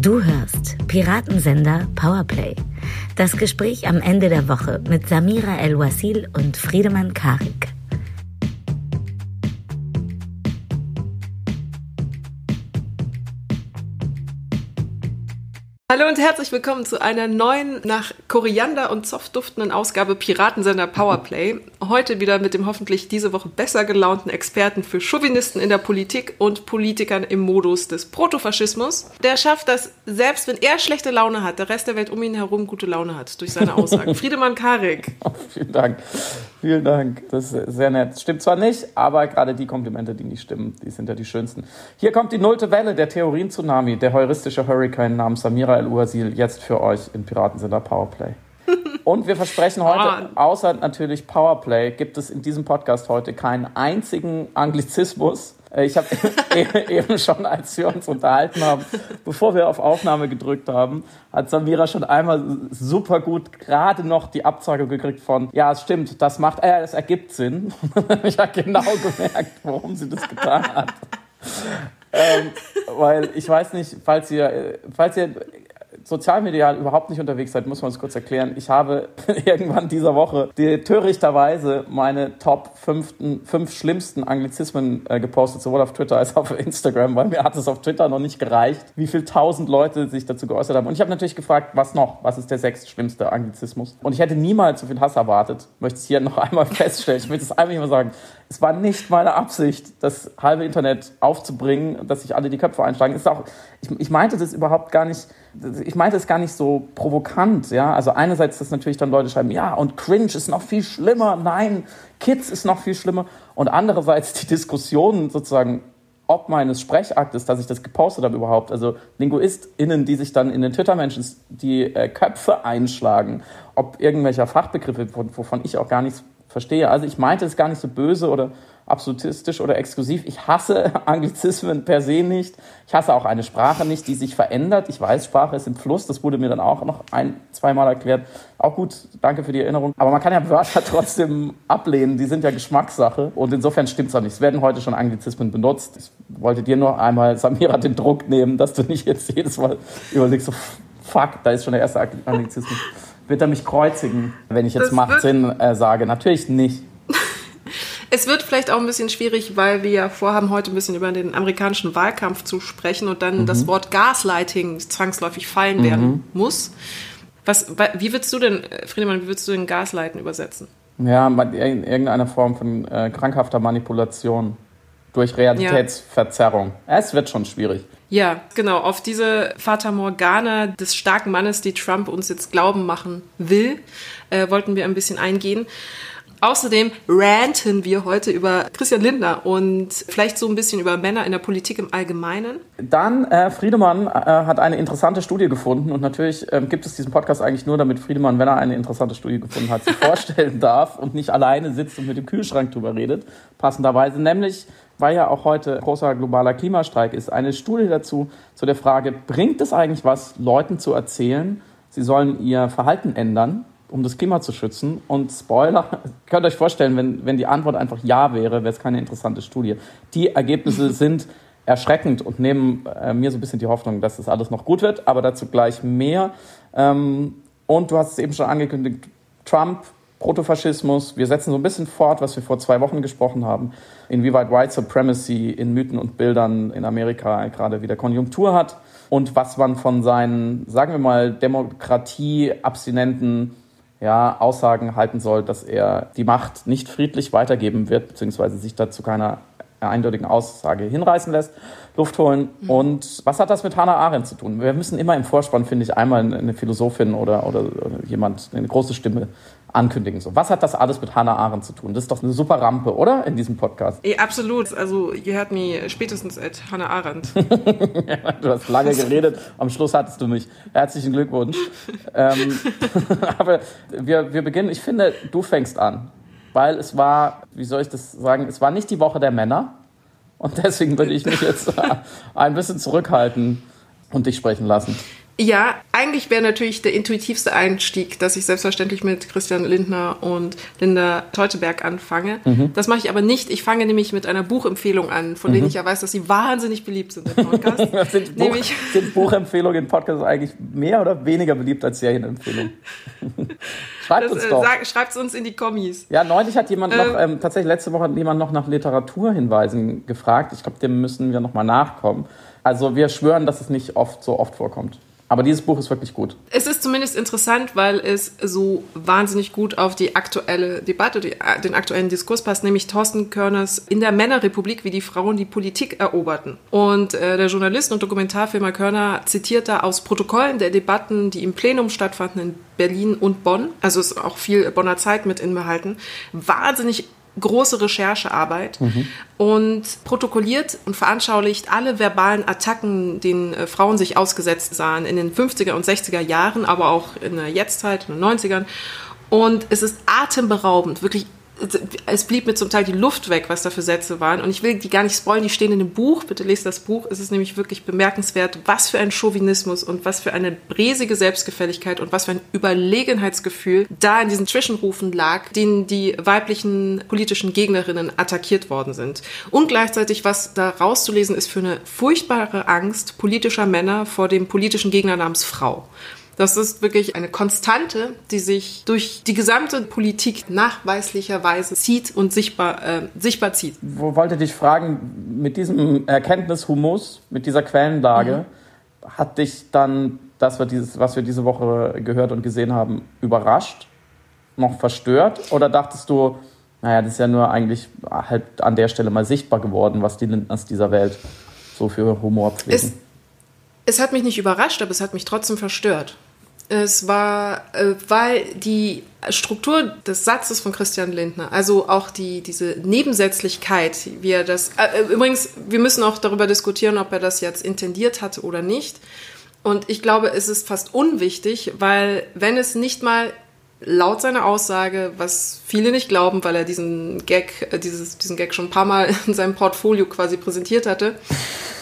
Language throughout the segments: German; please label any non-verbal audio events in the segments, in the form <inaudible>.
Du hörst Piratensender Powerplay. Das Gespräch am Ende der Woche mit Samira El-Wasil und Friedemann Karik. Hallo und herzlich willkommen zu einer neuen, nach Koriander und Zoff duftenden Ausgabe Piratensender Powerplay. Heute wieder mit dem hoffentlich diese Woche besser gelaunten Experten für Chauvinisten in der Politik und Politikern im Modus des Protofaschismus. Der schafft das, selbst wenn er schlechte Laune hat, der Rest der Welt um ihn herum gute Laune hat durch seine Aussagen. <laughs> Friedemann Karik. Oh, <laughs> vielen Dank. Vielen Dank. Das ist sehr nett. Stimmt zwar nicht, aber gerade die Komplimente, die nicht stimmen, die sind ja die schönsten. Hier kommt die nullte Welle, der Theorien-Tsunami, der heuristische Hurricane namens Samira El-Uasil, jetzt für euch in Piratensender Powerplay. <laughs> Und wir versprechen heute, außer natürlich Powerplay, gibt es in diesem Podcast heute keinen einzigen Anglizismus. Äh, Ich habe <laughs> eben schon, als wir uns unterhalten haben, bevor wir auf Aufnahme gedrückt haben, hat Samira schon einmal super gut gerade noch die Absage gekriegt von, ja, es stimmt, das macht, äh, es ergibt Sinn. <laughs> ich habe genau gemerkt, warum sie das getan hat. ähm, weil ich weiß nicht, falls ihr, äh, falls ihr sozialmedial überhaupt nicht unterwegs seid, muss man es kurz erklären. Ich habe <laughs> irgendwann dieser Woche die, törichterweise meine Top 5, fünf schlimmsten Anglizismen äh, gepostet, sowohl auf Twitter als auch auf Instagram, weil mir hat es auf Twitter noch nicht gereicht, wie viel tausend Leute sich dazu geäußert haben. Und ich habe natürlich gefragt, was noch? Was ist der sechst schlimmste Anglizismus? Und ich hätte niemals so viel Hass erwartet. Möchte es hier noch <laughs> einmal feststellen. Ich will es einmal mal sagen. Es war nicht meine Absicht, das halbe Internet aufzubringen, dass sich alle die Köpfe einschlagen. Ist auch, ich, ich meinte das überhaupt gar nicht, ich meinte es gar nicht so provokant, ja. Also einerseits, dass natürlich dann Leute schreiben, ja, und Cringe ist noch viel schlimmer, nein, Kids ist noch viel schlimmer. Und andererseits die Diskussion sozusagen, ob meines Sprechaktes, dass ich das gepostet habe überhaupt, also LinguistInnen, die sich dann in den Twitter-Menschen die äh, Köpfe einschlagen, ob irgendwelcher Fachbegriffe, wovon ich auch gar nichts verstehe. Also ich meinte es gar nicht so böse oder absolutistisch oder exklusiv. Ich hasse <laughs> Anglizismen per se nicht. Ich hasse auch eine Sprache nicht, die sich verändert. Ich weiß, Sprache ist im Fluss. Das wurde mir dann auch noch ein, zweimal erklärt. Auch gut, danke für die Erinnerung. Aber man kann ja <laughs> Wörter trotzdem ablehnen. Die sind ja Geschmackssache. Und insofern stimmt es auch nicht. Es werden heute schon Anglizismen benutzt. Ich wollte dir nur einmal, Samira, den Druck nehmen, dass du nicht jetzt jedes Mal überlegst, so, fuck, da ist schon der erste Anglizismus. Wird er mich kreuzigen, wenn ich jetzt das macht Sinn äh, sage? Natürlich nicht. <laughs> Es wird vielleicht auch ein bisschen schwierig, weil wir ja vorhaben, heute ein bisschen über den amerikanischen Wahlkampf zu sprechen und dann mhm. das Wort Gaslighting zwangsläufig fallen mhm. werden muss. Was, wie würdest du denn, Friedemann, wie würdest du den Gaslighten übersetzen? Ja, in irgendeiner Form von äh, krankhafter Manipulation durch Realitätsverzerrung. Ja. Es wird schon schwierig. Ja, genau. Auf diese Fata Morgana des starken Mannes, die Trump uns jetzt glauben machen will, äh, wollten wir ein bisschen eingehen. Außerdem ranten wir heute über Christian Lindner und vielleicht so ein bisschen über Männer in der Politik im Allgemeinen. Dann, äh, Friedemann äh, hat eine interessante Studie gefunden und natürlich ähm, gibt es diesen Podcast eigentlich nur, damit Friedemann, wenn er eine interessante Studie gefunden hat, sie <laughs> vorstellen darf und nicht alleine sitzt und mit dem Kühlschrank drüber redet, passenderweise, nämlich weil ja auch heute großer globaler Klimastreik ist, eine Studie dazu, zu der Frage, bringt es eigentlich was, Leuten zu erzählen, sie sollen ihr Verhalten ändern, um das Klima zu schützen? Und Spoiler, <laughs> könnt euch vorstellen, wenn, wenn die Antwort einfach Ja wäre, wäre es keine interessante Studie. Die Ergebnisse <laughs> sind erschreckend und nehmen äh, mir so ein bisschen die Hoffnung, dass das alles noch gut wird, aber dazu gleich mehr. Ähm, und du hast es eben schon angekündigt, Trump Protofaschismus. Wir setzen so ein bisschen fort, was wir vor zwei Wochen gesprochen haben, inwieweit White Supremacy in Mythen und Bildern in Amerika gerade wieder Konjunktur hat und was man von seinen, sagen wir mal, demokratieabstinenten ja, Aussagen halten soll, dass er die Macht nicht friedlich weitergeben wird, beziehungsweise sich dazu keiner eindeutigen Aussage hinreißen lässt, Luft holen. Mhm. Und was hat das mit Hannah Arendt zu tun? Wir müssen immer im Vorspann, finde ich, einmal eine Philosophin oder, oder, oder jemand, eine große Stimme ankündigen. So, was hat das alles mit Hannah Arendt zu tun? Das ist doch eine super Rampe, oder? In diesem Podcast. Ja, absolut. Also, you heard me spätestens at Hannah Arendt. <laughs> ja, du hast lange geredet. Am Schluss hattest du mich. Herzlichen Glückwunsch. ähm, <laughs> aber wir, wir beginnen. Ich finde, du fängst an. Weil es war, wie soll ich das sagen, es war nicht die Woche der Männer. Und deswegen würde ich mich jetzt <laughs> ein bisschen zurückhalten und dich sprechen lassen. Ja, eigentlich wäre natürlich der intuitivste Einstieg, dass ich selbstverständlich mit Christian Lindner und Linda Teuteberg anfange. Mhm. Das mache ich aber nicht. Ich fange nämlich mit einer Buchempfehlung an, von mhm. denen ich ja weiß, dass sie wahnsinnig beliebt sind im Podcast. <laughs> sind, Buch, sind Buchempfehlungen im Podcast eigentlich mehr oder weniger beliebt als Serienempfehlungen? <laughs> Schreibt das, uns äh, doch. Schreibt es uns in die Kommis. Ja, neulich hat jemand ähm, noch, ähm, tatsächlich letzte Woche hat jemand noch nach Literaturhinweisen gefragt. Ich glaube, dem müssen wir nochmal nachkommen. Also wir schwören, dass es nicht oft so oft vorkommt. Aber dieses Buch ist wirklich gut. Es ist zumindest interessant, weil es so wahnsinnig gut auf die aktuelle Debatte, die, äh, den aktuellen Diskurs passt, nämlich Thorsten Körners in der Männerrepublik, wie die Frauen die Politik eroberten. Und äh, der Journalist und Dokumentarfilmer Körner zitiert da aus Protokollen der Debatten, die im Plenum stattfanden in Berlin und Bonn, also ist auch viel Bonner Zeit mit inbehalten, wahnsinnig große Recherchearbeit mhm. und protokolliert und veranschaulicht alle verbalen Attacken, denen äh, Frauen sich ausgesetzt sahen in den 50er und 60er Jahren, aber auch in der Jetztzeit, in den 90ern. Und es ist atemberaubend, wirklich es blieb mir zum Teil die Luft weg, was da für Sätze waren. Und ich will die gar nicht spoilen, die stehen in dem Buch. Bitte lest das Buch. Es ist nämlich wirklich bemerkenswert, was für ein Chauvinismus und was für eine bresige Selbstgefälligkeit und was für ein Überlegenheitsgefühl da in diesen Zwischenrufen lag, denen die weiblichen politischen Gegnerinnen attackiert worden sind. Und gleichzeitig, was da rauszulesen ist für eine furchtbare Angst politischer Männer vor dem politischen Gegner namens Frau. Das ist wirklich eine Konstante, die sich durch die gesamte Politik nachweislicherweise zieht und sichtbar, äh, sichtbar zieht. Wo wollte dich fragen, mit diesem Erkenntnishumus, mit dieser Quellenlage, mhm. hat dich dann das, was wir diese Woche gehört und gesehen haben, überrascht, noch verstört? Oder dachtest du, naja, das ist ja nur eigentlich halt an der Stelle mal sichtbar geworden, was die Lindners dieser Welt so für Humor pflegen? Es, es hat mich nicht überrascht, aber es hat mich trotzdem verstört. Es war, äh, weil die Struktur des Satzes von Christian Lindner, also auch die, diese Nebensätzlichkeit, wie er das, äh, äh, übrigens, wir müssen auch darüber diskutieren, ob er das jetzt intendiert hatte oder nicht. Und ich glaube, es ist fast unwichtig, weil wenn es nicht mal laut seiner Aussage, was viele nicht glauben, weil er diesen Gag, äh, dieses, diesen Gag schon ein paar Mal in seinem Portfolio quasi präsentiert hatte.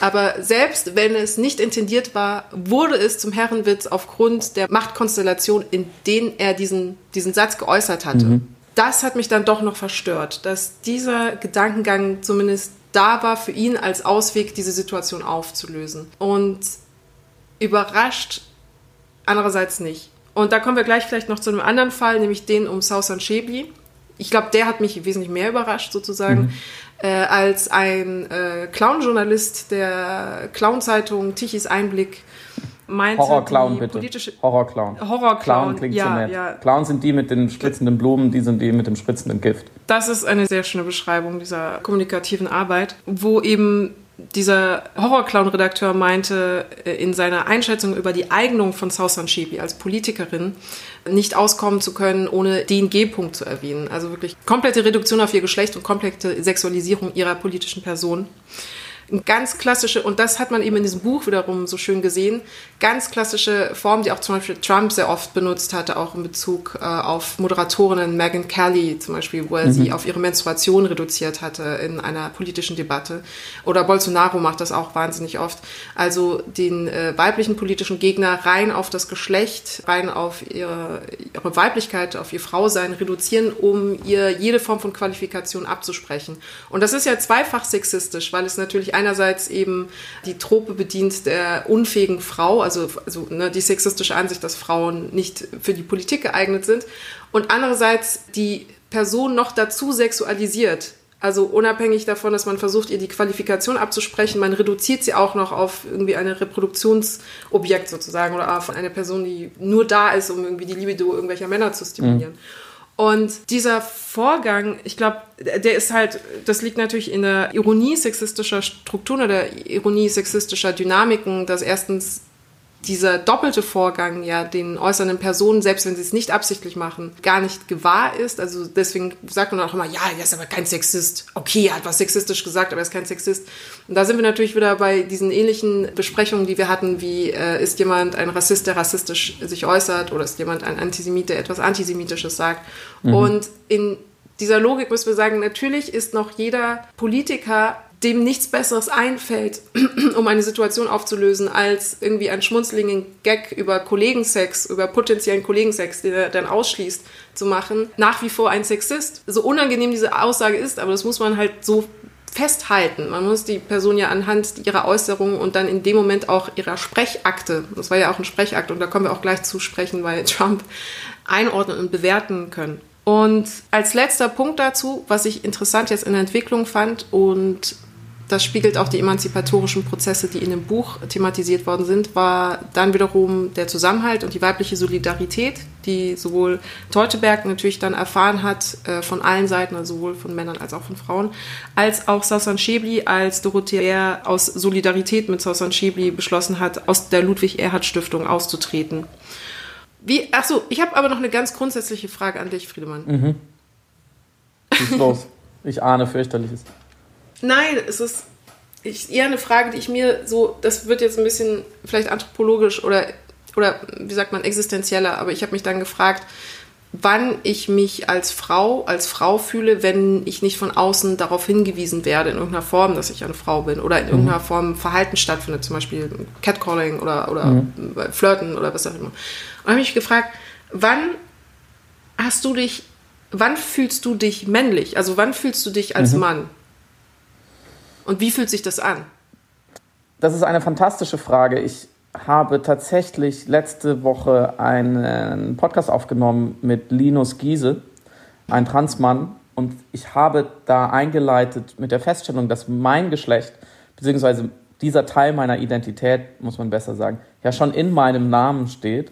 Aber selbst wenn es nicht intendiert war, wurde es zum Herrenwitz aufgrund der Machtkonstellation, in denen er diesen, diesen Satz geäußert hatte. Mhm. Das hat mich dann doch noch verstört, dass dieser Gedankengang zumindest da war für ihn als Ausweg, diese Situation aufzulösen. Und überrascht andererseits nicht. Und da kommen wir gleich vielleicht noch zu einem anderen Fall, nämlich den um Sausan Shebli. Ich glaube, der hat mich wesentlich mehr überrascht sozusagen, mhm. äh, als ein äh, Clown-Journalist der Clown-Zeitung Tichys Einblick meinte. Horror-Clown bitte. Horror-Clown. Horror-Clown. Clown klingt ja, so nett. Ja. Clown sind die mit den spritzenden Blumen, die sind die mit dem spritzenden Gift. Das ist eine sehr schöne Beschreibung dieser kommunikativen Arbeit, wo eben dieser Horrorclown-Redakteur meinte äh, in seiner Einschätzung über die Eignung von Sausan Shibi als Politikerin nicht auskommen zu können, ohne den G-Punkt zu erwähnen. Also wirklich komplette Reduktion auf ihr Geschlecht und komplette Sexualisierung ihrer politischen Person ganz klassische, und das hat man eben in diesem Buch wiederum so schön gesehen, ganz klassische Form, die auch zum Beispiel Trump sehr oft benutzt hatte, auch in Bezug äh, auf Moderatorinnen Megan Kelly zum Beispiel, wo er mhm. sie auf ihre Menstruation reduziert hatte in einer politischen Debatte. Oder Bolsonaro macht das auch wahnsinnig oft. Also den äh, weiblichen politischen Gegner rein auf das Geschlecht, rein auf ihre, ihre Weiblichkeit, auf ihr Frausein reduzieren, um ihr jede Form von Qualifikation abzusprechen. Und das ist ja zweifach sexistisch, weil es natürlich einerseits eben die Trope bedient der unfähigen Frau, also, also ne, die sexistische Ansicht, dass Frauen nicht für die Politik geeignet sind, und andererseits die Person noch dazu sexualisiert. Also unabhängig davon, dass man versucht, ihr die Qualifikation abzusprechen, man reduziert sie auch noch auf irgendwie ein Reproduktionsobjekt sozusagen oder auf eine Person, die nur da ist, um irgendwie die Libido irgendwelcher Männer zu stimulieren. Mhm. Und dieser Vorgang, ich glaube, der ist halt, das liegt natürlich in der Ironie sexistischer Strukturen oder Ironie sexistischer Dynamiken, dass erstens dieser doppelte Vorgang ja den äußernden Personen, selbst wenn sie es nicht absichtlich machen, gar nicht gewahr ist. Also deswegen sagt man auch immer, ja, er ist aber kein Sexist. Okay, er hat was sexistisch gesagt, aber er ist kein Sexist. Und da sind wir natürlich wieder bei diesen ähnlichen Besprechungen, die wir hatten, wie äh, ist jemand ein Rassist, der rassistisch sich äußert oder ist jemand ein Antisemit, der etwas Antisemitisches sagt. Mhm. Und in dieser Logik müssen wir sagen, natürlich ist noch jeder Politiker dem nichts Besseres einfällt, <clears throat> um eine Situation aufzulösen, als irgendwie einen schmunzligen Gag über Kollegensex, über potenziellen Kollegensex, den er dann ausschließt, zu machen, nach wie vor ein Sexist. So unangenehm diese Aussage ist, aber das muss man halt so festhalten. Man muss die Person ja anhand ihrer Äußerungen und dann in dem Moment auch ihrer Sprechakte, das war ja auch ein Sprechakt und da kommen wir auch gleich zu sprechen, weil <laughs> Trump einordnen und bewerten können. Und als letzter Punkt dazu, was ich interessant jetzt in der Entwicklung fand und das spiegelt auch die emanzipatorischen Prozesse, die in dem Buch thematisiert worden sind, war dann wiederum der Zusammenhalt und die weibliche Solidarität, die sowohl Teuteberg natürlich dann erfahren hat äh, von allen Seiten, also sowohl von Männern als auch von Frauen, als auch Sasan Schäbli, als Dorothea aus Solidarität mit Sasan Schäbli beschlossen hat, aus der Ludwig-Erhard-Stiftung auszutreten. Wie, ach so, ich habe aber noch eine ganz grundsätzliche Frage an dich, Friedemann. Mhm. Was los? Ich ahne fürchterliches. Nein, es ist ich, eher eine Frage, die ich mir so, das wird jetzt ein bisschen vielleicht anthropologisch oder, oder wie sagt man, existenzieller, aber ich habe mich dann gefragt, wann ich mich als Frau, als Frau fühle, wenn ich nicht von außen darauf hingewiesen werde, in irgendeiner Form, dass ich eine Frau bin oder in mhm. irgendeiner Form Verhalten stattfindet, zum Beispiel Catcalling oder, oder mhm. Flirten oder was auch immer. Und habe mich gefragt, wann hast du dich, wann fühlst du dich männlich? Also wann fühlst du dich als mhm. Mann? Und wie fühlt sich das an? Das ist eine fantastische Frage. Ich habe tatsächlich letzte Woche einen Podcast aufgenommen mit Linus Giese, ein Transmann. Und ich habe da eingeleitet mit der Feststellung, dass mein Geschlecht, beziehungsweise dieser Teil meiner Identität, muss man besser sagen, ja schon in meinem Namen steht.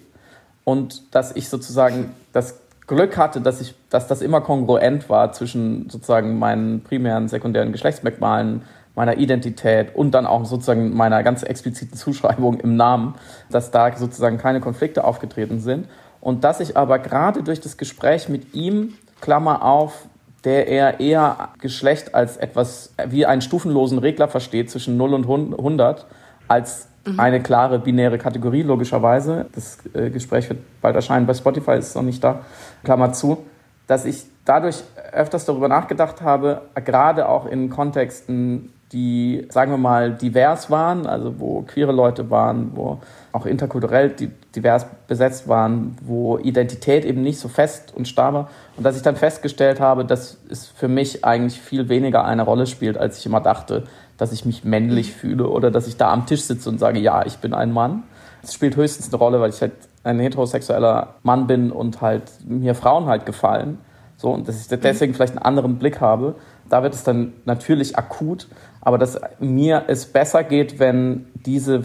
Und dass ich sozusagen das Glück hatte, dass, ich, dass das immer kongruent war zwischen sozusagen meinen primären, sekundären Geschlechtsmerkmalen, meiner Identität und dann auch sozusagen meiner ganz expliziten Zuschreibung im Namen, dass da sozusagen keine Konflikte aufgetreten sind. Und dass ich aber gerade durch das Gespräch mit ihm, Klammer auf, der er eher Geschlecht als etwas wie einen stufenlosen Regler versteht zwischen 0 und 100, als mhm. eine klare binäre Kategorie, logischerweise. Das äh, Gespräch wird bald erscheinen bei Spotify, ist noch nicht da, Klammer zu, dass ich dadurch öfters darüber nachgedacht habe, gerade auch in Kontexten die, sagen wir mal, divers waren, also wo queere Leute waren, wo auch interkulturell divers besetzt waren, wo Identität eben nicht so fest und starr war. Und dass ich dann festgestellt habe, dass es für mich eigentlich viel weniger eine Rolle spielt, als ich immer dachte, dass ich mich männlich fühle oder dass ich da am Tisch sitze und sage, ja, ich bin ein Mann. Es spielt höchstens eine Rolle, weil ich halt ein heterosexueller Mann bin und halt mir Frauen halt gefallen. So, und dass ich deswegen vielleicht einen anderen Blick habe. Da wird es dann natürlich akut, aber dass mir es besser geht, wenn diese,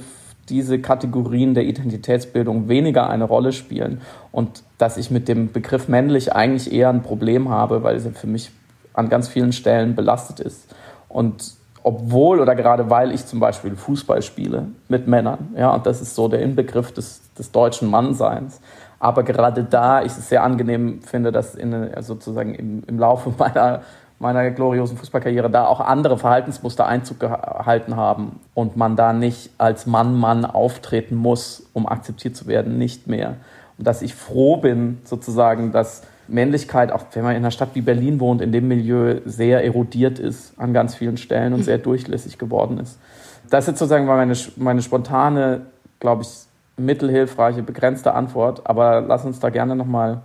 diese Kategorien der Identitätsbildung weniger eine Rolle spielen und dass ich mit dem Begriff männlich eigentlich eher ein Problem habe, weil es für mich an ganz vielen Stellen belastet ist. Und obwohl oder gerade weil ich zum Beispiel Fußball spiele mit Männern, ja, und das ist so der Inbegriff des, des deutschen Mannseins, aber gerade da ich es sehr angenehm finde, dass in, sozusagen im, im Laufe <laughs> meiner meiner gloriosen Fußballkarriere da auch andere Verhaltensmuster Einzug gehalten haben und man da nicht als Mann-Mann auftreten muss, um akzeptiert zu werden, nicht mehr. Und dass ich froh bin, sozusagen, dass Männlichkeit, auch wenn man in einer Stadt wie Berlin wohnt, in dem Milieu sehr erodiert ist an ganz vielen Stellen und sehr durchlässig geworden ist. Das ist sozusagen meine, meine spontane, glaube ich, mittelhilfreiche, begrenzte Antwort. Aber lass uns da gerne nochmal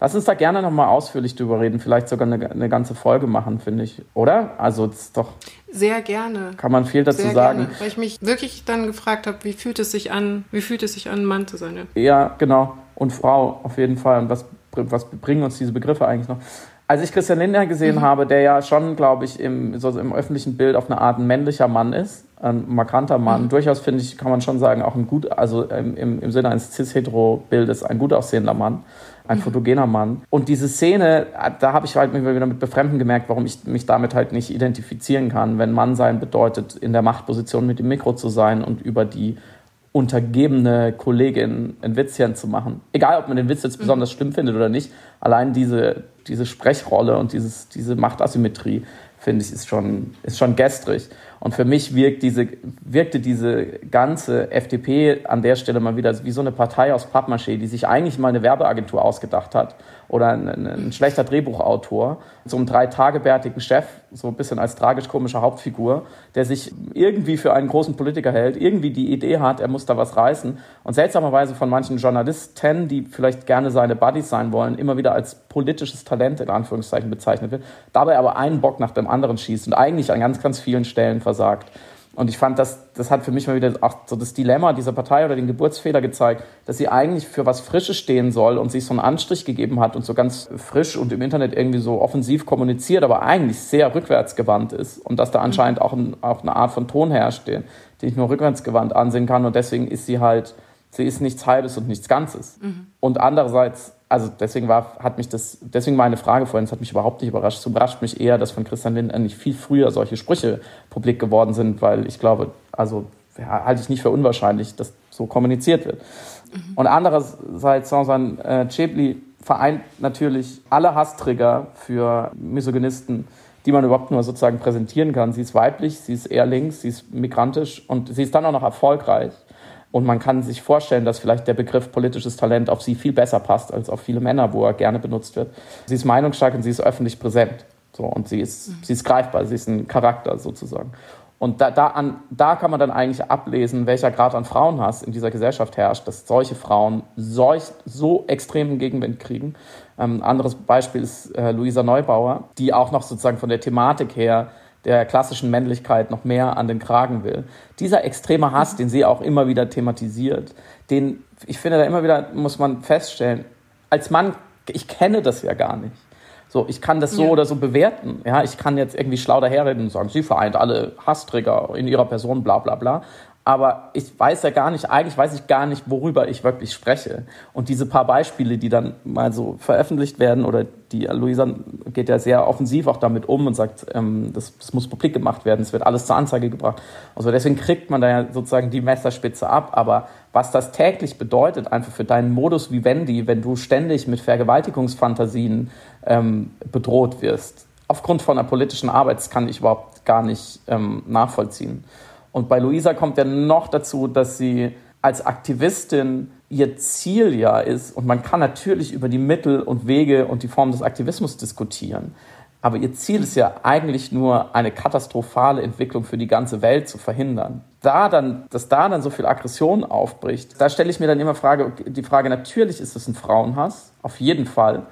Lass uns da gerne nochmal ausführlich drüber reden, vielleicht sogar eine, eine ganze Folge machen, finde ich. Oder? Also es ist doch. Sehr gerne. Kann man viel dazu Sehr sagen. Gerne, weil ich mich wirklich dann gefragt habe, wie fühlt es sich an, wie fühlt es sich an, Mann zu sein? Ja, ja genau. Und Frau auf jeden Fall. Und was, was bringen uns diese Begriffe eigentlich noch? Als ich Christian Lindner gesehen mhm. habe, der ja schon, glaube ich, im, so im öffentlichen Bild auf eine Art ein männlicher Mann ist, ein markanter Mann, mhm. durchaus finde ich, kann man schon sagen, auch ein gut, also im, im, im Sinne eines cis-hetero-Bildes ein gut aussehender Mann ein fotogener Mann. Und diese Szene, da habe ich halt mich wieder mit Befremden gemerkt, warum ich mich damit halt nicht identifizieren kann, wenn Mann sein bedeutet, in der Machtposition mit dem Mikro zu sein und über die untergebene Kollegin ein Witzchen zu machen. Egal, ob man den Witz jetzt besonders schlimm findet oder nicht, allein diese, diese Sprechrolle und dieses, diese Machtasymmetrie, finde ich, ist schon, ist schon gestrig. Und für mich wirkt diese, wirkte diese ganze FDP an der Stelle mal wieder wie so eine Partei aus Pappmaché, die sich eigentlich mal eine Werbeagentur ausgedacht hat oder ein, ein schlechter Drehbuchautor, so einen drei-tagebärtigen Chef, so ein bisschen als tragisch-komische Hauptfigur, der sich irgendwie für einen großen Politiker hält, irgendwie die Idee hat, er muss da was reißen und seltsamerweise von manchen Journalisten, die vielleicht gerne seine Buddies sein wollen, immer wieder als politisches Talent in Anführungszeichen bezeichnet wird, dabei aber einen Bock nach dem anderen schießt und eigentlich an ganz, ganz vielen Stellen versagt. Und ich fand, das, das hat für mich mal wieder auch so das Dilemma dieser Partei oder den Geburtsfehler gezeigt, dass sie eigentlich für was Frisches stehen soll und sich so einen Anstrich gegeben hat und so ganz frisch und im Internet irgendwie so offensiv kommuniziert, aber eigentlich sehr rückwärtsgewandt ist und dass da mhm. anscheinend auch, ein, auch eine Art von Ton herrscht, den, den ich nur rückwärtsgewandt ansehen kann und deswegen ist sie halt, sie ist nichts Halbes und nichts Ganzes. Mhm. Und andererseits also deswegen war, hat mich das, deswegen meine Frage vorhin, das hat mich überhaupt nicht überrascht. Es überrascht mich eher, dass von Christian Lindner nicht viel früher solche Sprüche publik geworden sind, weil ich glaube, also ja, halte ich nicht für unwahrscheinlich, dass so kommuniziert wird. Mhm. Und andererseits, Sansan äh, Chebli vereint natürlich alle Hasstrigger für Misogynisten, die man überhaupt nur sozusagen präsentieren kann. Sie ist weiblich, sie ist eher links, sie ist migrantisch und sie ist dann auch noch erfolgreich. Und man kann sich vorstellen, dass vielleicht der Begriff politisches Talent auf sie viel besser passt als auf viele Männer, wo er gerne benutzt wird. Sie ist meinungsstark und sie ist öffentlich präsent. So, und sie ist, mhm. sie ist greifbar, sie ist ein Charakter sozusagen. Und da, da, an, da kann man dann eigentlich ablesen, welcher Grad an Frauenhass in dieser Gesellschaft herrscht, dass solche Frauen solch, so extremen Gegenwind kriegen. Ähm, ein anderes Beispiel ist äh, Luisa Neubauer, die auch noch sozusagen von der Thematik her der klassischen Männlichkeit noch mehr an den Kragen will. Dieser extreme Hass, den sie auch immer wieder thematisiert, den, ich finde, da immer wieder muss man feststellen, als Mann, ich kenne das ja gar nicht. So, ich kann das so ja. oder so bewerten. Ja, ich kann jetzt irgendwie schlau daherreden und sagen, sie vereint alle Hassträger in ihrer Person, bla, bla, bla aber ich weiß ja gar nicht, eigentlich weiß ich gar nicht, worüber ich wirklich spreche. Und diese paar Beispiele, die dann mal so veröffentlicht werden, oder die Luisa geht ja sehr offensiv auch damit um und sagt, ähm, das, das, muss publik gemacht werden, es wird alles zur Anzeige gebracht. Also deswegen kriegt man da ja sozusagen die Messerspitze ab. Aber was das täglich bedeutet, einfach für deinen Modus vivendi, wenn du ständig mit Vergewaltigungsfantasien ähm, bedroht wirst, aufgrund von einer politischen Arbeit, das kann ich überhaupt gar nicht ähm, nachvollziehen. Und bei Luisa kommt ja noch dazu, dass sie als Aktivistin ihr Ziel ja ist, und man kann natürlich über die Mittel und Wege und die Form des Aktivismus diskutieren, aber ihr Ziel ist ja eigentlich nur, eine katastrophale Entwicklung für die ganze Welt zu verhindern. Da dann, dass da dann so viel Aggression aufbricht, da stelle ich mir dann immer Frage, die Frage, natürlich ist es ein Frauenhass, auf jeden Fall.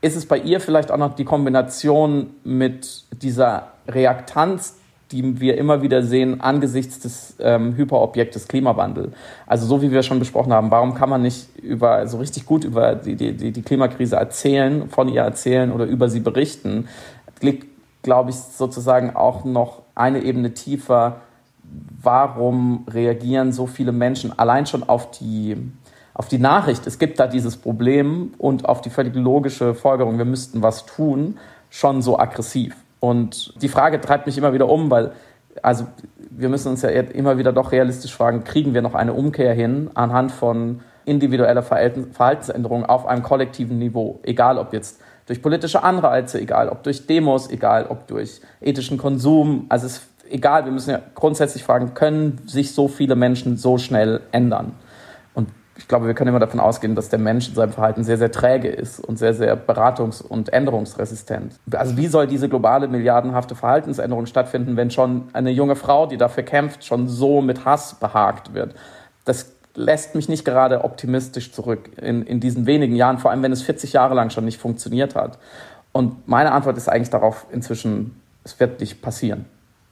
Ist es bei ihr vielleicht auch noch die Kombination mit dieser Reaktanz die wir immer wieder sehen angesichts des ähm, Hyperobjektes Klimawandel. Also so wie wir schon besprochen haben, warum kann man nicht über so richtig gut über die, die, die Klimakrise erzählen, von ihr erzählen oder über sie berichten, liegt, glaube ich, sozusagen auch noch eine Ebene tiefer. Warum reagieren so viele Menschen allein schon auf die auf die Nachricht, es gibt da dieses Problem und auf die völlig logische Folgerung, wir müssten was tun, schon so aggressiv? Und die Frage treibt mich immer wieder um, weil also wir müssen uns ja immer wieder doch realistisch fragen, kriegen wir noch eine Umkehr hin anhand von individueller Verhaltensänderungen auf einem kollektiven Niveau, egal ob jetzt durch politische Anreize, egal ob durch Demos, egal ob durch ethischen Konsum, also es ist egal, wir müssen ja grundsätzlich fragen, können sich so viele Menschen so schnell ändern? Ich glaube, wir können immer davon ausgehen, dass der Mensch in seinem Verhalten sehr, sehr träge ist und sehr, sehr beratungs- und änderungsresistent. Also wie soll diese globale milliardenhafte Verhaltensänderung stattfinden, wenn schon eine junge Frau, die dafür kämpft, schon so mit Hass behagt wird? Das lässt mich nicht gerade optimistisch zurück in, in diesen wenigen Jahren, vor allem wenn es 40 Jahre lang schon nicht funktioniert hat. Und meine Antwort ist eigentlich darauf inzwischen, es wird nicht passieren.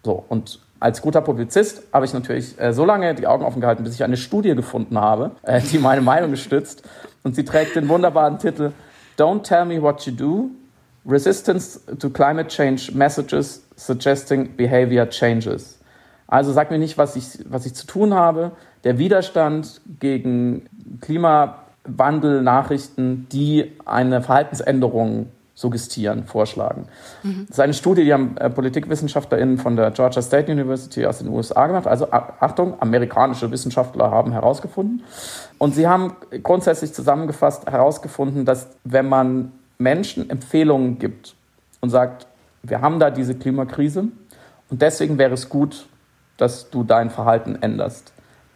So, und als guter Publizist habe ich natürlich äh, so lange die Augen offen gehalten, bis ich eine Studie gefunden habe, <laughs> äh, die meine Meinung stützt. Und sie trägt den wunderbaren Titel Don't Tell Me What You Do, Resistance to Climate Change Messages Suggesting Behavior Changes. Also sag mir nicht, was ich, was ich zu tun habe. Der Widerstand gegen Klimawandel-Nachrichten, die eine Verhaltensänderung suggestieren, vorschlagen. Mhm. Das ist eine Studie, die haben äh, PolitikwissenschaftlerInnen von der Georgia State University aus den USA gemacht. Also Achtung, amerikanische Wissenschaftler haben herausgefunden. Und sie haben grundsätzlich zusammengefasst herausgefunden, dass wenn man Menschen Empfehlungen gibt und sagt, wir haben da diese Klimakrise und deswegen wäre es gut, dass du dein Verhalten änderst.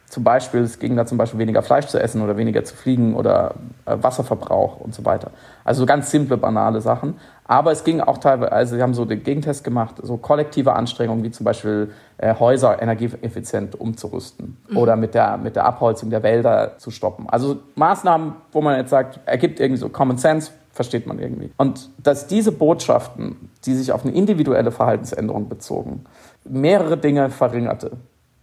Zum Beispiel, es ging da zum Beispiel weniger Fleisch zu essen oder weniger zu fliegen oder äh, Wasserverbrauch und so weiter. Also ganz simple, banale Sachen. Aber es ging auch teilweise, also sie haben so den Gegentest gemacht, so kollektive Anstrengungen wie zum Beispiel äh, Häuser energieeffizient umzurüsten mhm. oder mit der, mit der Abholzung der Wälder zu stoppen. Also Maßnahmen, wo man jetzt sagt, ergibt irgendwie so Common Sense, versteht man irgendwie. Und dass diese Botschaften, die sich auf eine individuelle Verhaltensänderung bezogen, mehrere Dinge verringerte.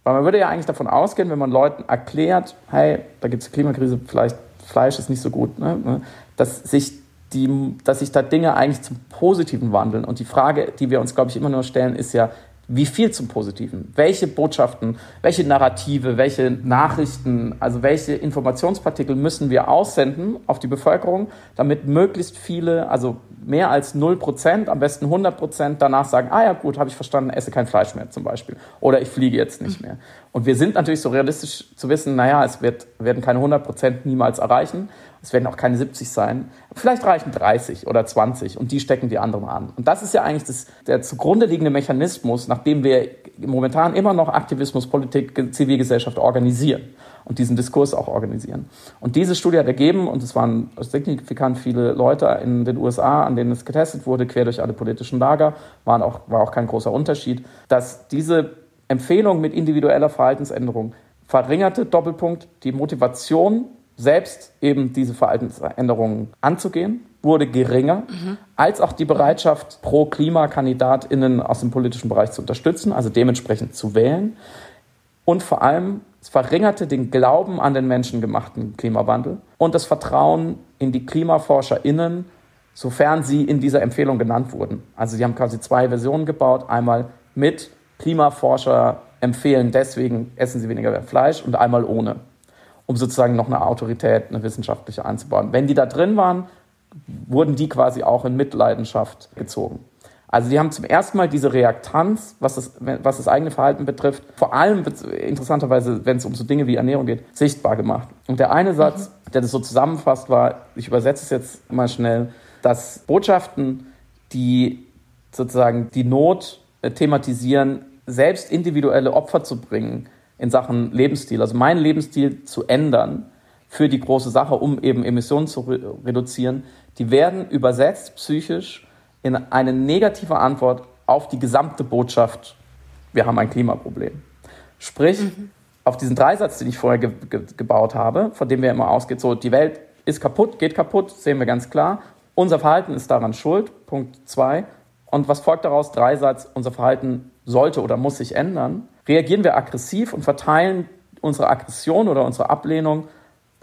Weil man würde ja eigentlich davon ausgehen, wenn man Leuten erklärt, hey, da gibt es Klimakrise, vielleicht Fleisch ist nicht so gut, ne, ne? dass sich die, dass sich da Dinge eigentlich zum Positiven wandeln. Und die Frage, die wir uns, glaube ich, immer nur stellen, ist ja, wie viel zum Positiven? Welche Botschaften, welche Narrative, welche Nachrichten, also welche Informationspartikel müssen wir aussenden auf die Bevölkerung, damit möglichst viele, also mehr als 0 Prozent, am besten 100 Prozent danach sagen, ah ja gut, habe ich verstanden, esse kein Fleisch mehr zum Beispiel. Oder ich fliege jetzt nicht mehr. Und wir sind natürlich so realistisch zu wissen, naja, es wird, werden keine 100 Prozent niemals erreichen. Es werden auch keine 70 sein. Vielleicht reichen 30 oder 20 und die stecken die anderen an. Und das ist ja eigentlich das, der zugrunde liegende Mechanismus, nachdem wir momentan immer noch Aktivismus, Politik, Zivilgesellschaft organisieren und diesen Diskurs auch organisieren. Und diese Studie hat ergeben, und es waren signifikant viele Leute in den USA, an denen es getestet wurde, quer durch alle politischen Lager, waren auch, war auch kein großer Unterschied, dass diese Empfehlung mit individueller Verhaltensänderung verringerte Doppelpunkt die Motivation selbst eben diese Verhaltensänderungen anzugehen, wurde geringer, mhm. als auch die Bereitschaft, pro KlimakandidatInnen aus dem politischen Bereich zu unterstützen, also dementsprechend zu wählen. Und vor allem, es verringerte den Glauben an den menschengemachten Klimawandel und das Vertrauen in die KlimaforscherInnen, sofern sie in dieser Empfehlung genannt wurden. Also sie haben quasi zwei Versionen gebaut. Einmal mit Klimaforscher empfehlen, deswegen essen sie weniger Fleisch und einmal ohne um sozusagen noch eine Autorität, eine wissenschaftliche einzubauen. Wenn die da drin waren, wurden die quasi auch in Mitleidenschaft gezogen. Also die haben zum ersten Mal diese Reaktanz, was das, was das eigene Verhalten betrifft, vor allem interessanterweise, wenn es um so Dinge wie Ernährung geht, sichtbar gemacht. Und der eine Satz, der das so zusammenfasst, war, ich übersetze es jetzt mal schnell, dass Botschaften, die sozusagen die Not äh, thematisieren, selbst individuelle Opfer zu bringen, in Sachen Lebensstil, also meinen Lebensstil zu ändern für die große Sache, um eben Emissionen zu re reduzieren, die werden übersetzt psychisch in eine negative Antwort auf die gesamte Botschaft, wir haben ein Klimaproblem. Sprich, mhm. auf diesen Dreisatz, den ich vorher ge ge gebaut habe, von dem wir immer ausgeht, so die Welt ist kaputt, geht kaputt, sehen wir ganz klar. Unser Verhalten ist daran schuld, Punkt zwei. Und was folgt daraus? Dreisatz, unser Verhalten sollte oder muss sich ändern reagieren wir aggressiv und verteilen unsere Aggression oder unsere Ablehnung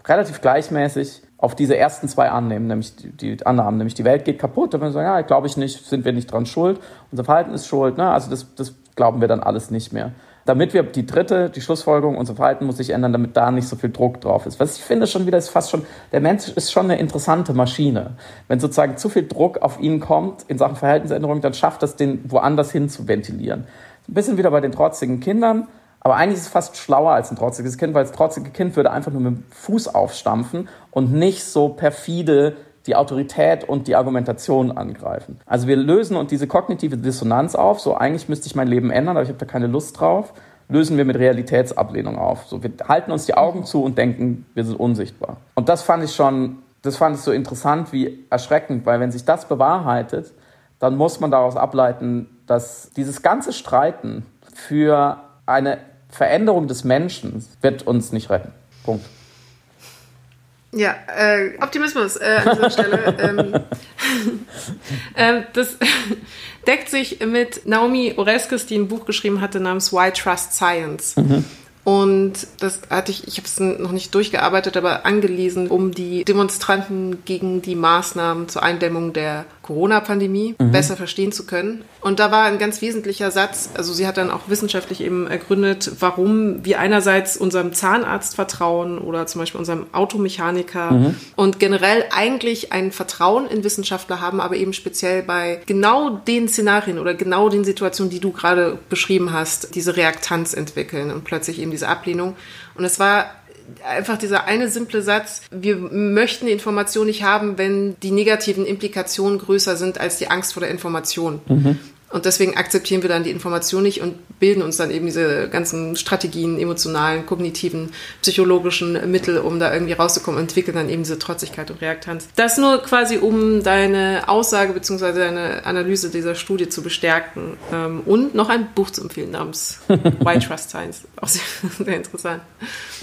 relativ gleichmäßig auf diese ersten zwei Annehmen, nämlich die, die Annahmen, nämlich die Welt geht kaputt, dann wir sagen, ja, glaube ich nicht, sind wir nicht dran schuld, unser Verhalten ist schuld, ne? also das, das glauben wir dann alles nicht mehr. Damit wir die dritte, die Schlussfolgerung, unser Verhalten muss sich ändern, damit da nicht so viel Druck drauf ist. Was ich finde schon wieder ist fast schon, der Mensch ist schon eine interessante Maschine. Wenn sozusagen zu viel Druck auf ihn kommt in Sachen Verhaltensänderung, dann schafft das den woanders hin zu ventilieren. Ein bisschen wieder bei den trotzigen Kindern. Aber eigentlich ist es fast schlauer als ein trotziges Kind, weil das trotzige Kind würde einfach nur mit dem Fuß aufstampfen und nicht so perfide die Autorität und die Argumentation angreifen. Also wir lösen und diese kognitive Dissonanz auf, so eigentlich müsste ich mein Leben ändern, aber ich habe da keine Lust drauf, lösen wir mit Realitätsablehnung auf. So wir halten uns die Augen zu und denken, wir sind unsichtbar. Und das fand ich schon, das fand ich so interessant wie erschreckend, weil wenn sich das bewahrheitet, dann muss man daraus ableiten, dass dieses ganze Streiten für eine Veränderung des Menschen wird uns nicht retten. Punkt. Ja, äh, Optimismus äh, an dieser Stelle. <laughs> ähm, äh, das <laughs> deckt sich mit Naomi Oreskes, die ein Buch geschrieben hatte namens Why Trust Science. Mhm. Und das hatte ich, ich habe es noch nicht durchgearbeitet, aber angelesen, um die Demonstranten gegen die Maßnahmen zur Eindämmung der Corona-Pandemie mhm. besser verstehen zu können. Und da war ein ganz wesentlicher Satz, also sie hat dann auch wissenschaftlich eben ergründet, warum wir einerseits unserem Zahnarzt vertrauen oder zum Beispiel unserem Automechaniker mhm. und generell eigentlich ein Vertrauen in Wissenschaftler haben, aber eben speziell bei genau den Szenarien oder genau den Situationen, die du gerade beschrieben hast, diese Reaktanz entwickeln und plötzlich eben diese Ablehnung. Und es war einfach dieser eine simple Satz, wir möchten die Information nicht haben, wenn die negativen Implikationen größer sind als die Angst vor der Information. Mhm. Und deswegen akzeptieren wir dann die Information nicht und bilden uns dann eben diese ganzen Strategien, emotionalen, kognitiven, psychologischen Mittel, um da irgendwie rauszukommen, entwickeln dann eben diese Trotzigkeit und Reaktanz. Das nur quasi, um deine Aussage bzw. deine Analyse dieser Studie zu bestärken. Ähm, und noch ein Buch zu empfehlen namens <laughs> Why Trust Science. Auch sehr, <laughs> sehr interessant.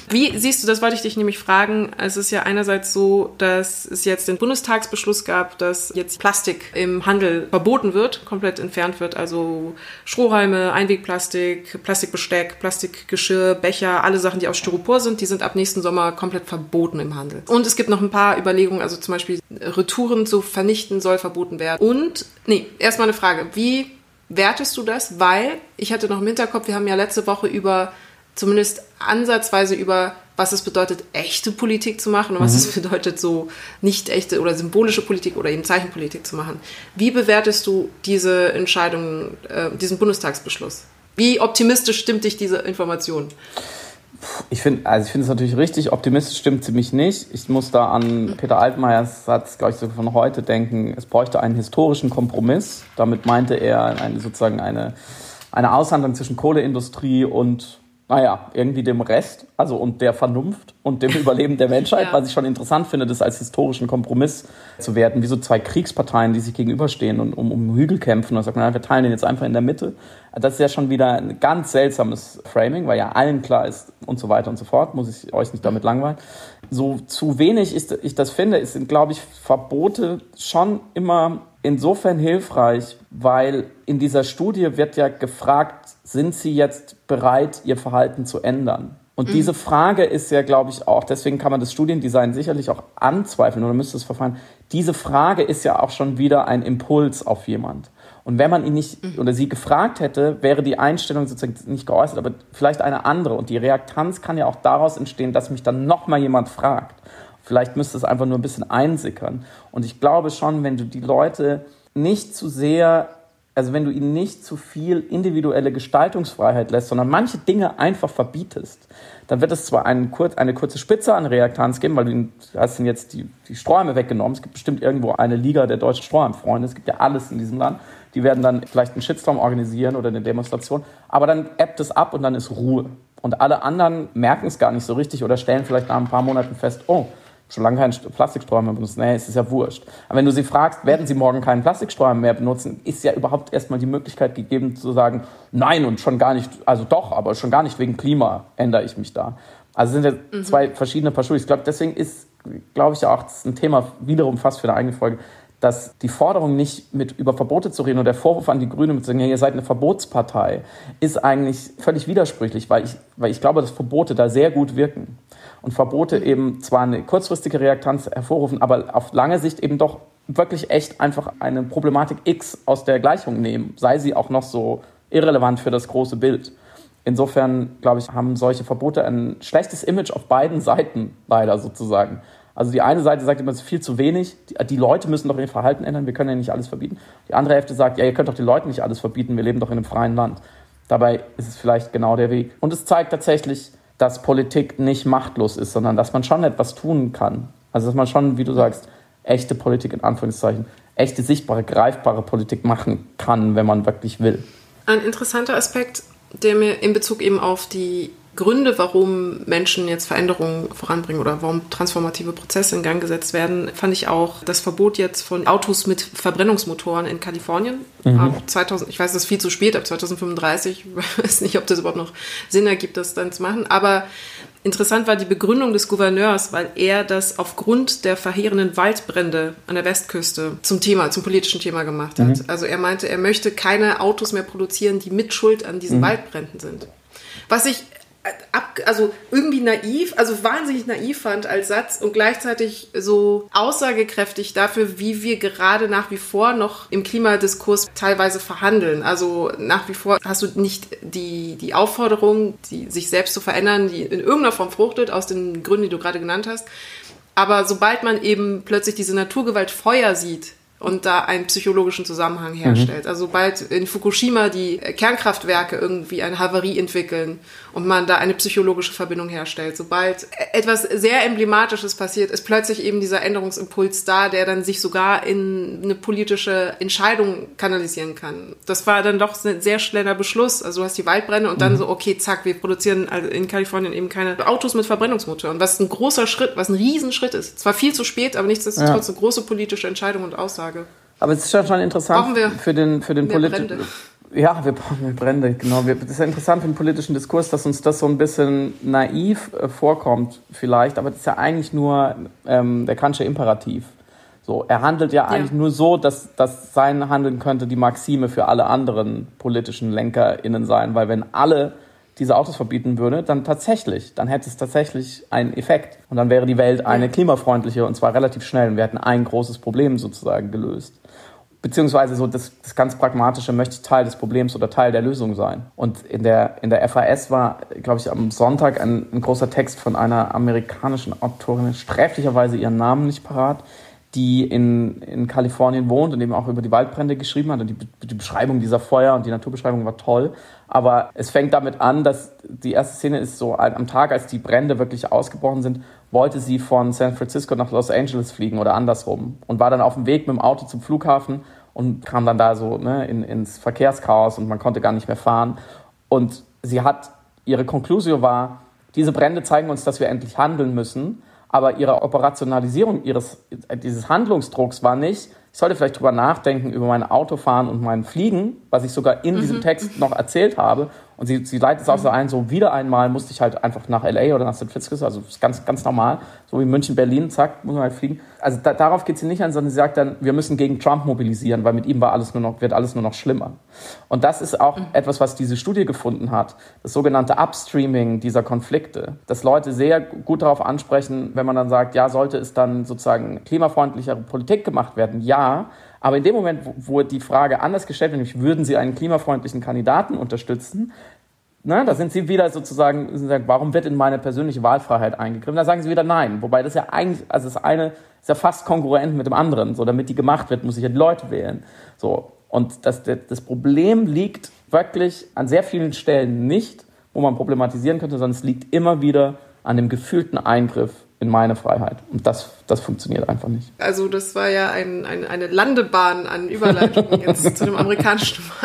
Wie siehst du, das wollte ich dich nämlich fragen. Es ist ja einerseits so, dass es jetzt den Bundestagsbeschluss gab, dass jetzt Plastik im Handel verboten wird, komplett entfernt wird. Also Strohhalme, Einwegplastik, Plastikbesteck, Plastikgeschirr, Becher, alle Sachen, die aus Styropor sind, die sind ab nächsten Sommer komplett verboten im Handel. Und es gibt noch ein paar Überlegungen, also zum Beispiel Retouren zu vernichten soll verboten werden. Und, nee, erstmal eine Frage. Wie wertest du das? Weil ich hatte noch im Hinterkopf, wir haben ja letzte Woche über zumindest ansatzweise über, was es bedeutet, echte Politik zu machen und was mhm. es <laughs> bedeutet, so nicht echte oder symbolische Politik oder eben Zeichenpolitik zu machen. Wie bewertest du diese Entscheidung, äh, diesen Bundestagsbeschluss? Wie optimistisch stimmt dich diese Information? Ich finde, also ich finde es natürlich richtig, optimistisch stimmt sie mich nicht. Ich muss da an Peter Altmaiers Satz, glaube ich, so von heute denken, es bräuchte einen historischen Kompromiss. Damit meinte er eine, sozusagen eine, eine Aushandlung zwischen Kohleindustrie und naja, irgendwie dem Rest, also und der Vernunft und dem <laughs> Überleben der Menschheit, ja. was ich schon interessant finde, das als historischen Kompromiss zu werten, wie so zwei Kriegsparteien, die sich gegenüberstehen und um, um Hügel kämpfen und sagt man, wir teilen den jetzt einfach in der Mitte. Das ist ja schon wieder ein ganz seltsames Framing, weil ja allen klar ist und so weiter und so fort, muss ich euch nicht damit langweilen. So zu wenig ist, ich das finde, sind, glaube ich, Verbote schon immer insofern hilfreich, weil in dieser Studie wird ja gefragt, sind sie jetzt bereit, ihr Verhalten zu ändern? Und mhm. diese Frage ist ja, glaube ich, auch, deswegen kann man das Studiendesign sicherlich auch anzweifeln oder müsste es verfahren. Diese Frage ist ja auch schon wieder ein Impuls auf jemand. Und wenn man ihn nicht mhm. oder sie gefragt hätte, wäre die Einstellung sozusagen nicht geäußert, aber vielleicht eine andere. Und die Reaktanz kann ja auch daraus entstehen, dass mich dann nochmal jemand fragt. Vielleicht müsste es einfach nur ein bisschen einsickern. Und ich glaube schon, wenn du die Leute nicht zu sehr, also wenn du ihnen nicht zu viel individuelle Gestaltungsfreiheit lässt, sondern manche Dinge einfach verbietest, dann wird es zwar einen, eine kurze Spitze an Reaktanz geben, weil du, hast ihnen jetzt die, die Strohhalme weggenommen. Es gibt bestimmt irgendwo eine Liga der deutschen Strohhalmfreunde. Es gibt ja alles in diesem Land. Die werden dann vielleicht einen Shitstorm organisieren oder eine Demonstration. Aber dann ebbt es ab und dann ist Ruhe. Und alle anderen merken es gar nicht so richtig oder stellen vielleicht nach ein paar Monaten fest, oh, schon lange keinen Plastiksträumer mehr benutzt. Nee, es ist ja wurscht. Aber wenn du sie fragst, werden sie morgen keinen Plastiksträumer mehr benutzen, ist ja überhaupt erstmal die Möglichkeit gegeben zu sagen, nein und schon gar nicht, also doch, aber schon gar nicht wegen Klima ändere ich mich da. Also sind ja mhm. zwei verschiedene Paar Schuhe. Ich glaube, deswegen ist, glaube ich, auch das ist ein Thema wiederum fast für eine eigene Folge, dass die Forderung nicht mit über Verbote zu reden oder der Vorwurf an die Grünen mit zu sagen, ja, ihr seid eine Verbotspartei, ist eigentlich völlig widersprüchlich, weil ich, weil ich glaube, dass Verbote da sehr gut wirken und Verbote eben zwar eine kurzfristige Reaktanz hervorrufen, aber auf lange Sicht eben doch wirklich echt einfach eine Problematik X aus der Gleichung nehmen, sei sie auch noch so irrelevant für das große Bild. Insofern, glaube ich, haben solche Verbote ein schlechtes Image auf beiden Seiten leider sozusagen. Also die eine Seite sagt immer, es ist viel zu wenig, die, die, Leute müssen doch ihr Verhalten ändern, wir können ja nicht alles verbieten. Die andere Hälfte sagt, ja, ihr könnt doch den Leuten nicht alles verbieten, wir leben doch in einem freien Land. Dabei ist es vielleicht genau der Weg. Und es zeigt tatsächlich, dass Politik nicht machtlos ist, sondern dass man schon etwas tun kann. Also dass man schon, wie du sagst, echte Politik in Anführungszeichen, echte sichtbare, greifbare Politik machen kann, wenn man wirklich will. Ein interessanter Aspekt, der mir in Bezug eben auf die Gründe, warum Menschen jetzt Veränderungen voranbringen oder warum transformative Prozesse in Gang gesetzt werden, fand ich auch das Verbot jetzt von Autos mit Verbrennungsmotoren in Kalifornien. Mhm. Ab 2000, ich weiß, das ist viel zu spät, ab 2035. <laughs> Ich weiß nicht, ob das überhaupt noch Sinn ergibt, das dann zu machen. Aber Interessant war die Begründung des Gouverneurs, weil er das aufgrund der verheerenden Waldbrände an der Westküste zum Thema, zum politischen Thema gemacht hat. Mhm. Also er meinte, er möchte keine Autos mehr produzieren, die mit Schuld an diesen mhm. Waldbränden sind. Was ich ab, also irgendwie naiv, also wahnsinnig naiv fand als Satz und gleichzeitig so aussagekräftig dafür, wie wir gerade nach wie vor noch im Klimadiskurs teilweise verhandeln. Also nach wie vor hast du nicht die, die Aufforderung, die, sich selbst zu verändern, die in irgendeiner Form fruchtet, aus den Gründen, die du gerade genannt hast. Aber sobald man eben plötzlich diese Naturgewalt Feuer sieht, und da einen psychologischen Zusammenhang herstellt. Mhm. Also sobald in Fukushima die Kernkraftwerke irgendwie eine Havarie entwickeln und man da eine psychologische Verbindung herstellt, sobald etwas sehr Emblematisches passiert, ist plötzlich eben dieser Änderungsimpuls da, der dann sich sogar in eine politische Entscheidung kanalisieren kann. Das war dann doch ein sehr schneller Beschluss. Also du hast die Waldbrände und dann mhm. so, okay, zack, wir produzieren in Kalifornien eben keine Autos mit Verbrennungsmotoren, was ein großer Schritt, was ein Riesenschritt ist. Zwar viel zu spät, aber nichtsdestotrotz ja. eine große politische Entscheidung und Aussage. Aber es ist ja schon interessant für den, für den politischen. Ja, wir brauchen Brände, genau. Es ist ja interessant für den politischen Diskurs, dass uns das so ein bisschen naiv äh, vorkommt, vielleicht, aber das ist ja eigentlich nur ähm, der Kantsche Imperativ. So, er handelt ja, ja eigentlich nur so, dass, dass sein Handeln könnte die Maxime für alle anderen politischen LenkerInnen sein, weil wenn alle diese Autos verbieten würde, dann tatsächlich, dann hätte es tatsächlich einen Effekt. Und dann wäre die Welt eine klimafreundliche und zwar relativ schnell und wir hätten ein großes Problem sozusagen gelöst. Beziehungsweise so das, das ganz Pragmatische möchte Teil des Problems oder Teil der Lösung sein. Und in der, in der FAS war, glaube ich, am Sonntag ein, ein großer Text von einer amerikanischen Autorin, sträflicherweise ihren Namen nicht parat, die in, in Kalifornien wohnt und eben auch über die Waldbrände geschrieben hat. Und die, die Beschreibung dieser Feuer und die Naturbeschreibung war toll. Aber es fängt damit an, dass die erste Szene ist so am Tag, als die Brände wirklich ausgebrochen sind, wollte sie von San Francisco nach Los Angeles fliegen oder andersrum und war dann auf dem Weg mit dem Auto zum Flughafen und kam dann da so ne, in, ins Verkehrschaos und man konnte gar nicht mehr fahren. Und sie hat, ihre Konklusio war, diese Brände zeigen uns, dass wir endlich handeln müssen aber ihre Operationalisierung ihres, dieses Handlungsdrucks war nicht, ich sollte vielleicht drüber nachdenken, über mein Autofahren und mein Fliegen, was ich sogar in mhm. diesem Text noch erzählt habe. Und sie, sie leitet es auch so ein, so wieder einmal musste ich halt einfach nach LA oder nach St. Francisco, also ganz, ganz normal, so wie München, Berlin, zack, muss man halt fliegen. Also da, darauf geht sie nicht an, sondern sie sagt dann, wir müssen gegen Trump mobilisieren, weil mit ihm war alles nur noch, wird alles nur noch schlimmer. Und das ist auch mhm. etwas, was diese Studie gefunden hat, das sogenannte Upstreaming dieser Konflikte, dass Leute sehr gut darauf ansprechen, wenn man dann sagt, ja, sollte es dann sozusagen klimafreundlichere Politik gemacht werden? Ja, aber in dem Moment, wo, die Frage anders gestellt wird, nämlich würden Sie einen klimafreundlichen Kandidaten unterstützen, Ne, da sind sie wieder sozusagen, warum wird in meine persönliche Wahlfreiheit eingegriffen? Da sagen sie wieder nein. Wobei das ja eigentlich, also das eine ist ja fast konkurrent mit dem anderen. So, damit die gemacht wird, muss ich ja die Leute wählen. So. Und das, das Problem liegt wirklich an sehr vielen Stellen nicht, wo man problematisieren könnte, sondern es liegt immer wieder an dem gefühlten Eingriff in meine Freiheit. Und das, das funktioniert einfach nicht. Also das war ja ein, ein, eine Landebahn an Überleitungen jetzt zu dem amerikanischen <laughs>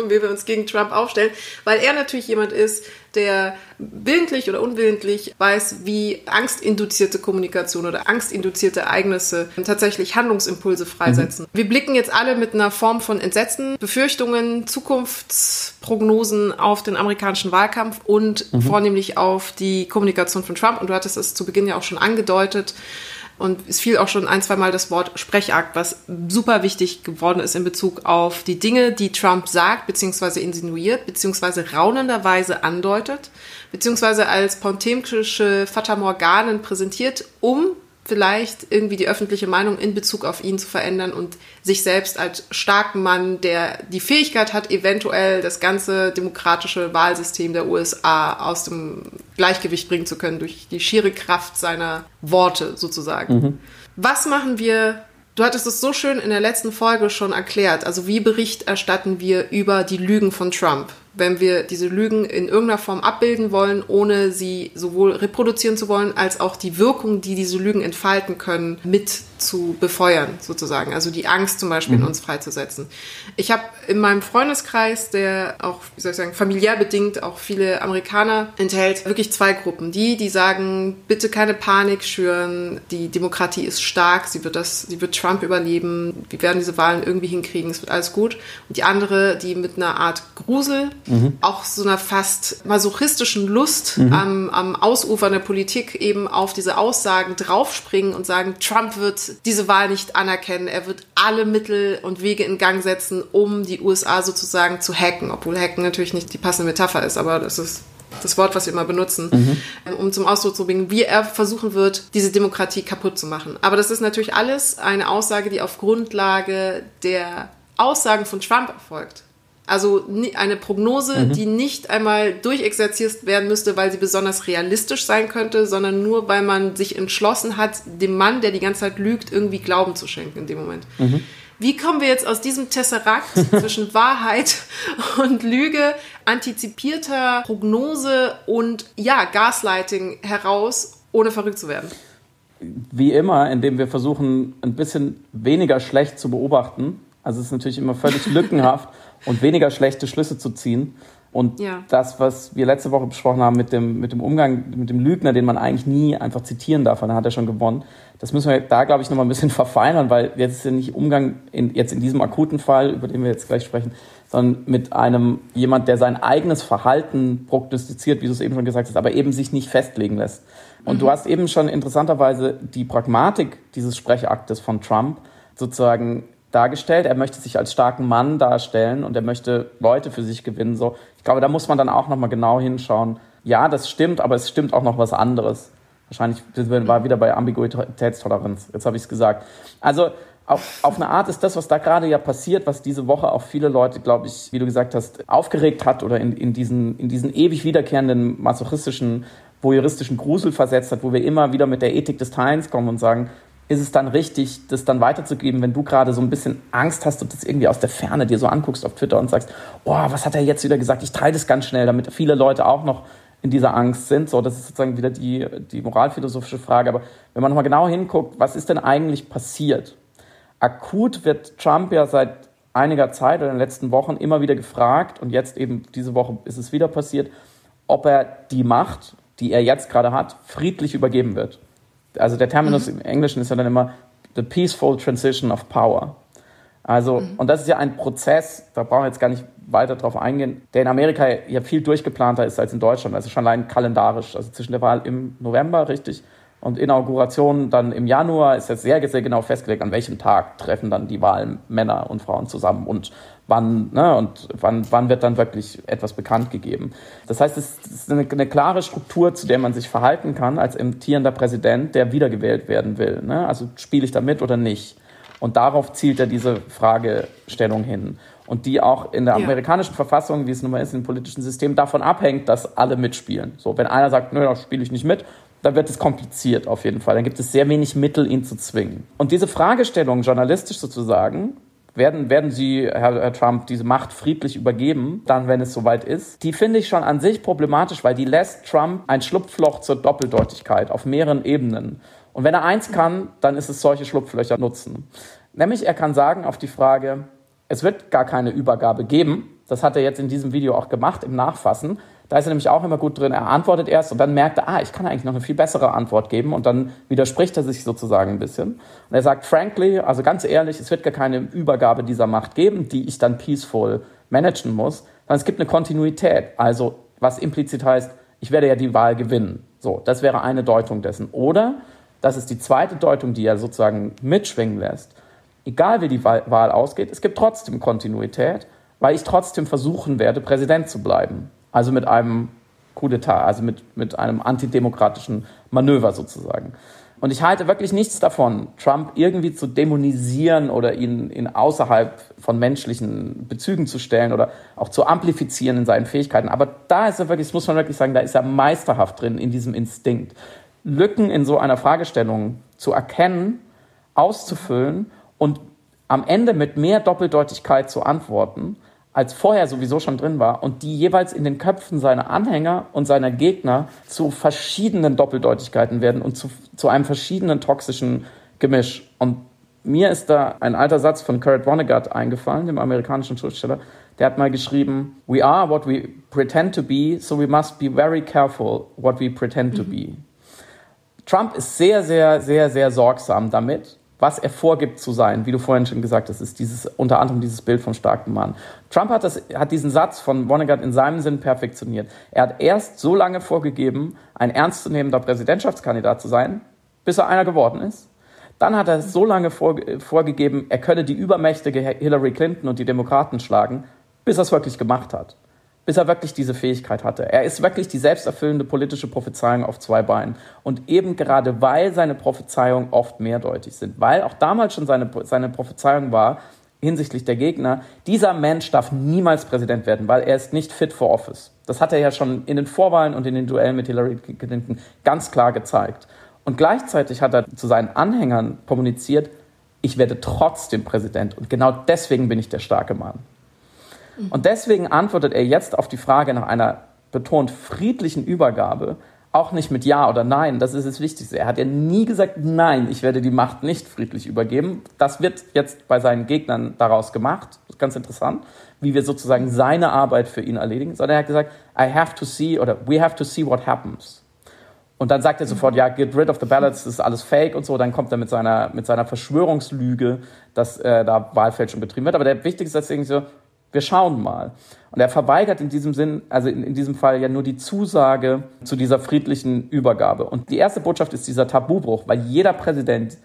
Wahlkampf, wie wir uns gegen Trump aufstellen, weil er natürlich jemand ist, der willentlich oder unwillentlich weiß, wie angstinduzierte Kommunikation oder angstinduzierte Ereignisse tatsächlich Handlungsimpulse freisetzen. Mhm. Wir blicken jetzt alle mit einer Form von Entsetzen, Befürchtungen, Zukunftsprognosen auf den amerikanischen Wahlkampf und mhm. vornehmlich auf die Kommunikation von Trump. Und du hattest es zu Beginn ja auch schon angedeutet. Und es fiel auch schon ein, zwei Mal das Wort Sprechakt, was super wichtig geworden ist in Bezug auf die Dinge, die Trump sagt, beziehungsweise insinuiert, beziehungsweise raunenderweise andeutet, beziehungsweise als pontemkische Fata Morganen präsentiert, um vielleicht irgendwie die öffentliche Meinung in Bezug auf ihn zu verändern und sich selbst als starken Mann, der die Fähigkeit hat, eventuell das ganze demokratische Wahlsystem der USA aus dem Gleichgewicht bringen zu können durch die schiere Kraft seiner Worte sozusagen. Mhm. Was machen wir Du hattest es so schön in der letzten Folge schon erklärt. Also wie Bericht erstatten wir über die Lügen von Trump? Wenn wir diese Lügen in irgendeiner Form abbilden wollen, ohne sie sowohl reproduzieren zu wollen, als auch die Wirkung, die diese Lügen entfalten können, mit zu befeuern, sozusagen. Also die Angst zum Beispiel mhm. in uns freizusetzen. Ich habe in meinem Freundeskreis, der auch, wie soll ich sagen, familiär bedingt auch viele Amerikaner enthält, wirklich zwei Gruppen. Die, die sagen, bitte keine Panik schüren, die Demokratie ist stark, sie wird das, sie wird Trump überleben, wir werden diese Wahlen irgendwie hinkriegen, es wird alles gut. Und die andere, die mit einer Art Grusel mhm. auch so einer fast masochistischen Lust mhm. am, am Ausufern der Politik eben auf diese Aussagen draufspringen und sagen, Trump wird diese Wahl nicht anerkennen, er wird alle Mittel und Wege in Gang setzen, um die USA sozusagen zu hacken, obwohl hacken natürlich nicht die passende Metapher ist, aber das ist das Wort, was wir immer benutzen, mhm. um zum Ausdruck zu bringen, wie er versuchen wird, diese Demokratie kaputt zu machen. Aber das ist natürlich alles eine Aussage, die auf Grundlage der Aussagen von Trump erfolgt. Also eine Prognose, mhm. die nicht einmal durchexerziert werden müsste, weil sie besonders realistisch sein könnte, sondern nur, weil man sich entschlossen hat, dem Mann, der die ganze Zeit lügt, irgendwie Glauben zu schenken in dem Moment. Mhm. Wie kommen wir jetzt aus diesem Tesserakt <laughs> zwischen Wahrheit und Lüge, antizipierter Prognose und ja, Gaslighting heraus, ohne verrückt zu werden? Wie immer, indem wir versuchen, ein bisschen weniger schlecht zu beobachten. Also es ist natürlich immer völlig lückenhaft <laughs> und weniger schlechte Schlüsse zu ziehen. Und ja. das, was wir letzte Woche besprochen haben mit dem, mit dem Umgang mit dem Lügner, den man eigentlich nie einfach zitieren darf, dann hat er schon gewonnen. Das müssen wir da, glaube ich, nochmal ein bisschen <laughs> verfeinern, weil jetzt ist ja nicht Umgang in, jetzt in diesem akuten Fall, über den wir jetzt gleich sprechen, sondern mit einem jemand, der sein eigenes Verhalten prognostiziert, wie du es eben schon gesagt hast, aber eben sich nicht festlegen lässt. Und mhm. du hast eben schon interessanterweise die Pragmatik dieses Sprechaktes von Trump sozusagen dargestellt. Er möchte sich als starken Mann darstellen und er möchte Leute für sich gewinnen. So, ich glaube, da muss man dann auch noch mal genau hinschauen. Ja, das stimmt, aber es stimmt auch noch was anderes. Wahrscheinlich war wieder bei Ambiguitätstoleranz. Jetzt habe ich es gesagt. Also auf, auf eine Art ist das, was da gerade ja passiert, was diese Woche auch viele Leute, glaube ich, wie du gesagt hast, aufgeregt hat oder in, in, diesen, in diesen ewig wiederkehrenden masochistischen, voyeuristischen Grusel versetzt hat, wo wir immer wieder mit der Ethik des Teilens kommen und sagen, ist es dann richtig, das dann weiterzugeben, wenn du gerade so ein bisschen Angst hast und das irgendwie aus der Ferne dir so anguckst auf Twitter und sagst, oh, was hat er jetzt wieder gesagt? Ich teile das ganz schnell, damit viele Leute auch noch in dieser Angst sind. So, das ist sozusagen wieder die, die moralphilosophische Frage. Aber wenn man nochmal genau hinguckt, was ist denn eigentlich passiert? Akut wird Trump ja seit einiger Zeit oder in den letzten Wochen immer wieder gefragt, und jetzt eben diese Woche ist es wieder passiert, ob er die Macht, die er jetzt gerade hat, friedlich übergeben wird. Also der Terminus mhm. im Englischen ist ja dann immer the peaceful transition of power. Also, mhm. und das ist ja ein Prozess, da brauchen wir jetzt gar nicht weiter drauf eingehen, der in Amerika ja viel durchgeplanter ist als in Deutschland, also schon allein kalendarisch. Also zwischen der Wahl im November, richtig, und Inauguration dann im Januar ist jetzt sehr, sehr genau festgelegt, an welchem Tag treffen dann die Wahlen Männer und Frauen zusammen und wann, ne, und wann, wann wird dann wirklich etwas bekannt gegeben. Das heißt, es ist eine, eine klare Struktur, zu der man sich verhalten kann als amtierender Präsident, der wiedergewählt werden will. Ne? Also spiele ich da mit oder nicht? Und darauf zielt ja diese Fragestellung hin. Und die auch in der ja. amerikanischen Verfassung, wie es nun mal ist, im politischen System, davon abhängt, dass alle mitspielen. So, wenn einer sagt, nö, da spiele ich nicht mit, dann wird es kompliziert auf jeden Fall. Dann gibt es sehr wenig Mittel, ihn zu zwingen. Und diese Fragestellung, journalistisch sozusagen, werden, werden Sie, Herr, Herr, Trump, diese Macht friedlich übergeben, dann, wenn es soweit ist? Die finde ich schon an sich problematisch, weil die lässt Trump ein Schlupfloch zur Doppeldeutigkeit auf mehreren Ebenen. Und wenn er eins kann, dann ist es solche Schlupflöcher nutzen. Nämlich, er kann sagen auf die Frage, es wird gar keine Übergabe geben. Das hat er jetzt in diesem Video auch gemacht, im Nachfassen. Da ist er nämlich auch immer gut drin. Er antwortet erst und dann merkt er, ah, ich kann eigentlich noch eine viel bessere Antwort geben und dann widerspricht er sich sozusagen ein bisschen. Und er sagt, frankly, also ganz ehrlich, es wird gar keine Übergabe dieser Macht geben, die ich dann peaceful managen muss, sondern es gibt eine Kontinuität. Also, was implizit heißt, ich werde ja die Wahl gewinnen. So, das wäre eine Deutung dessen. Oder, das ist die zweite Deutung, die er sozusagen mitschwingen lässt. Egal wie die Wahl ausgeht, es gibt trotzdem Kontinuität, weil ich trotzdem versuchen werde, Präsident zu bleiben. Also mit einem Coup d'etat, also mit, mit einem antidemokratischen Manöver sozusagen. Und ich halte wirklich nichts davon, Trump irgendwie zu dämonisieren oder ihn, ihn außerhalb von menschlichen Bezügen zu stellen oder auch zu amplifizieren in seinen Fähigkeiten. Aber da ist er wirklich, das muss man wirklich sagen, da ist er meisterhaft drin in diesem Instinkt. Lücken in so einer Fragestellung zu erkennen, auszufüllen und am Ende mit mehr Doppeldeutigkeit zu antworten als vorher sowieso schon drin war und die jeweils in den Köpfen seiner Anhänger und seiner Gegner zu verschiedenen Doppeldeutigkeiten werden und zu, zu einem verschiedenen toxischen Gemisch. Und mir ist da ein alter Satz von Kurt Vonnegut eingefallen, dem amerikanischen Schriftsteller. Der hat mal geschrieben, We are what we pretend to be, so we must be very careful what we pretend to be. Trump ist sehr, sehr, sehr, sehr sorgsam damit, was er vorgibt zu sein, wie du vorhin schon gesagt hast, ist dieses, unter anderem dieses Bild vom starken Mann. Trump hat, das, hat diesen Satz von Vonnegut in seinem Sinn perfektioniert. Er hat erst so lange vorgegeben, ein ernstzunehmender Präsidentschaftskandidat zu sein, bis er einer geworden ist. Dann hat er so lange vorgegeben, er könne die übermächtige Hillary Clinton und die Demokraten schlagen, bis er es wirklich gemacht hat bis er wirklich diese Fähigkeit hatte. Er ist wirklich die selbsterfüllende politische Prophezeiung auf zwei Beinen. Und eben gerade weil seine Prophezeiungen oft mehrdeutig sind, weil auch damals schon seine, seine Prophezeiung war, hinsichtlich der Gegner, dieser Mensch darf niemals Präsident werden, weil er ist nicht fit for office. Das hat er ja schon in den Vorwahlen und in den Duellen mit Hillary Clinton ganz klar gezeigt. Und gleichzeitig hat er zu seinen Anhängern kommuniziert, ich werde trotzdem Präsident und genau deswegen bin ich der starke Mann. Und deswegen antwortet er jetzt auf die Frage nach einer betont friedlichen Übergabe auch nicht mit Ja oder Nein. Das ist das Wichtigste. Er hat ja nie gesagt, nein, ich werde die Macht nicht friedlich übergeben. Das wird jetzt bei seinen Gegnern daraus gemacht. Ganz interessant, wie wir sozusagen seine Arbeit für ihn erledigen. Sondern er hat gesagt, I have to see oder we have to see what happens. Und dann sagt er sofort, ja, get rid of the ballots, das ist alles fake und so. Dann kommt er mit seiner, mit seiner Verschwörungslüge, dass äh, da Wahlfälschung betrieben wird. Aber der wichtigste ist irgendwie so, wir schauen mal. Und er verweigert in diesem Sinn, also in, in diesem Fall ja nur die Zusage zu dieser friedlichen Übergabe. Und die erste Botschaft ist dieser Tabubruch, weil jeder Präsident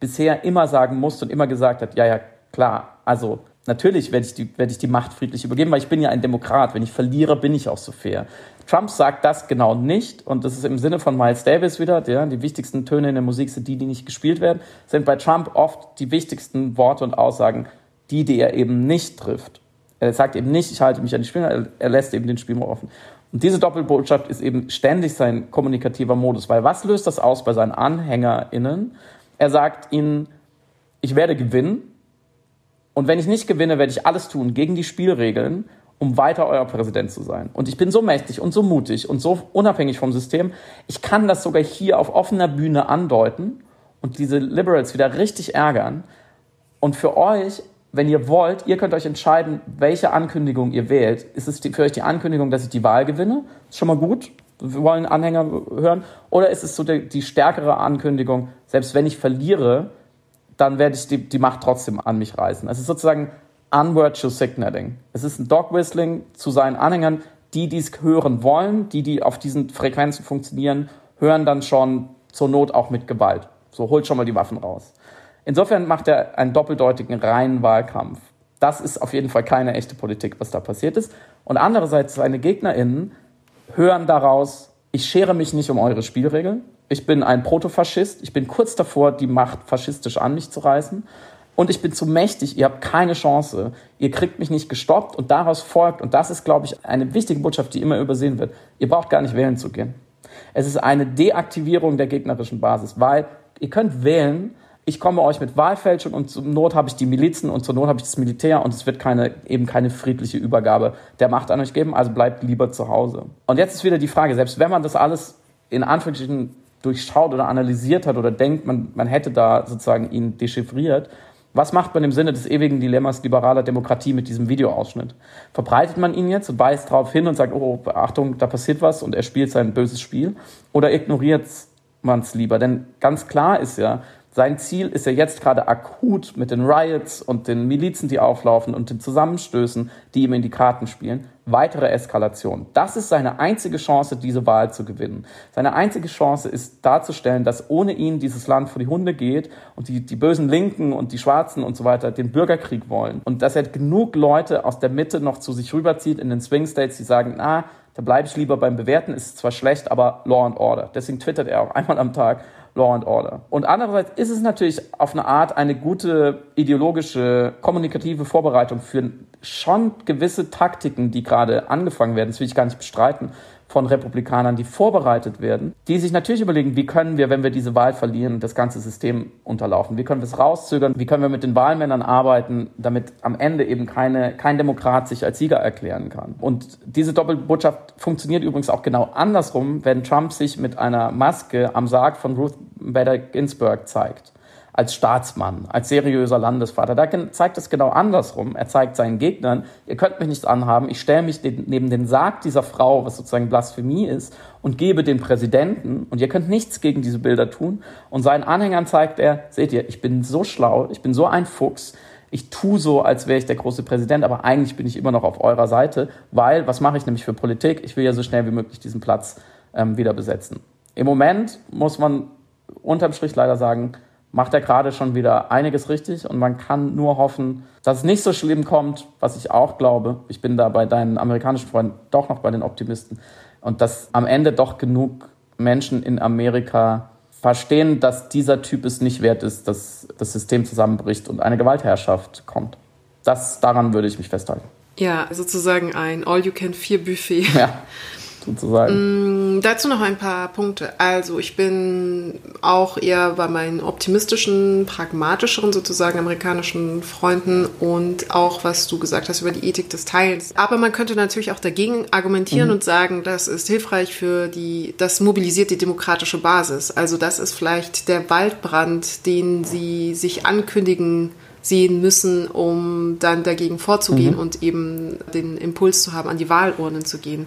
bisher immer sagen musste und immer gesagt hat, ja, ja, klar, also natürlich werde ich, die, werde ich die Macht friedlich übergeben, weil ich bin ja ein Demokrat. Wenn ich verliere, bin ich auch so fair. Trump sagt das genau nicht und das ist im Sinne von Miles Davis wieder, der, die wichtigsten Töne in der Musik sind die, die nicht gespielt werden, sind bei Trump oft die wichtigsten Worte und Aussagen die, die er eben nicht trifft. Er sagt eben nicht, ich halte mich an die Spielregeln, er lässt eben den Spielraum offen. Und diese Doppelbotschaft ist eben ständig sein kommunikativer Modus, weil was löst das aus bei seinen AnhängerInnen? Er sagt ihnen, ich werde gewinnen und wenn ich nicht gewinne, werde ich alles tun gegen die Spielregeln, um weiter euer Präsident zu sein. Und ich bin so mächtig und so mutig und so unabhängig vom System, ich kann das sogar hier auf offener Bühne andeuten und diese Liberals wieder richtig ärgern. Und für euch wenn ihr wollt, ihr könnt euch entscheiden, welche Ankündigung ihr wählt. Ist es für euch die Ankündigung, dass ich die Wahl gewinne? Ist schon mal gut. Wir wollen Anhänger hören. Oder ist es so die, die stärkere Ankündigung, selbst wenn ich verliere, dann werde ich die, die Macht trotzdem an mich reißen. Es ist sozusagen unvirtual signaling. Es ist ein Dog Whistling zu seinen Anhängern, die dies hören wollen, die, die auf diesen Frequenzen funktionieren, hören dann schon zur Not auch mit Gewalt. So, holt schon mal die Waffen raus. Insofern macht er einen doppeldeutigen reinen Wahlkampf. Das ist auf jeden Fall keine echte Politik, was da passiert ist. Und andererseits, seine GegnerInnen hören daraus, ich schere mich nicht um eure Spielregeln. Ich bin ein Protofaschist. Ich bin kurz davor, die Macht faschistisch an mich zu reißen. Und ich bin zu mächtig. Ihr habt keine Chance. Ihr kriegt mich nicht gestoppt. Und daraus folgt, und das ist, glaube ich, eine wichtige Botschaft, die immer übersehen wird, ihr braucht gar nicht wählen zu gehen. Es ist eine Deaktivierung der gegnerischen Basis, weil ihr könnt wählen, ich komme euch mit Wahlfälschung und zur Not habe ich die Milizen und zur Not habe ich das Militär und es wird keine, eben keine friedliche Übergabe der Macht an euch geben, also bleibt lieber zu Hause. Und jetzt ist wieder die Frage, selbst wenn man das alles in Anführungsstrichen durchschaut oder analysiert hat oder denkt, man, man hätte da sozusagen ihn dechiffriert, was macht man im Sinne des ewigen Dilemmas liberaler Demokratie mit diesem Videoausschnitt? Verbreitet man ihn jetzt und weist darauf hin und sagt, oh, Achtung, da passiert was und er spielt sein böses Spiel? Oder ignoriert man es lieber? Denn ganz klar ist ja, sein Ziel ist ja jetzt gerade akut mit den Riots und den Milizen, die auflaufen und den Zusammenstößen, die ihm in die Karten spielen, weitere Eskalation. Das ist seine einzige Chance, diese Wahl zu gewinnen. Seine einzige Chance ist darzustellen, dass ohne ihn dieses Land vor die Hunde geht und die, die bösen Linken und die Schwarzen und so weiter den Bürgerkrieg wollen. Und dass er genug Leute aus der Mitte noch zu sich rüberzieht in den Swing States, die sagen, na, da bleibe ich lieber beim Bewerten, ist zwar schlecht, aber Law and Order. Deswegen twittert er auch einmal am Tag Law and Order. Und andererseits ist es natürlich auf eine Art eine gute ideologische, kommunikative Vorbereitung für schon gewisse Taktiken, die gerade angefangen werden, das will ich gar nicht bestreiten, von Republikanern, die vorbereitet werden, die sich natürlich überlegen, wie können wir, wenn wir diese Wahl verlieren, das ganze System unterlaufen? Wie können wir es rauszögern? Wie können wir mit den Wahlmännern arbeiten, damit am Ende eben keine, kein Demokrat sich als Sieger erklären kann? Und diese Doppelbotschaft funktioniert übrigens auch genau andersrum, wenn Trump sich mit einer Maske am Sarg von Ruth Bader Ginsburg zeigt als Staatsmann, als seriöser Landesvater. Da zeigt es genau andersrum. Er zeigt seinen Gegnern, ihr könnt mich nicht anhaben, ich stelle mich neben den Sarg dieser Frau, was sozusagen Blasphemie ist, und gebe den Präsidenten, und ihr könnt nichts gegen diese Bilder tun. Und seinen Anhängern zeigt er, seht ihr, ich bin so schlau, ich bin so ein Fuchs, ich tue so, als wäre ich der große Präsident, aber eigentlich bin ich immer noch auf eurer Seite, weil, was mache ich nämlich für Politik? Ich will ja so schnell wie möglich diesen Platz ähm, wieder besetzen. Im Moment muss man unterm Strich leider sagen, macht er gerade schon wieder einiges richtig und man kann nur hoffen, dass es nicht so schlimm kommt, was ich auch glaube. Ich bin da bei deinen amerikanischen Freunden doch noch bei den Optimisten und dass am Ende doch genug Menschen in Amerika verstehen, dass dieser Typ es nicht wert ist, dass das System zusammenbricht und eine Gewaltherrschaft kommt. Das, daran würde ich mich festhalten. Ja, sozusagen ein All-You-Can-Fear-Buffet. Ja, <laughs> sozusagen. Mm, dazu noch ein paar Punkte. Also ich bin auch eher bei meinen optimistischen, pragmatischeren sozusagen amerikanischen Freunden und auch was du gesagt hast über die Ethik des Teilens. Aber man könnte natürlich auch dagegen argumentieren mhm. und sagen, das ist hilfreich für die, das mobilisiert die demokratische Basis. Also das ist vielleicht der Waldbrand, den sie sich ankündigen sehen müssen, um dann dagegen vorzugehen mhm. und eben den Impuls zu haben, an die Wahlurnen zu gehen.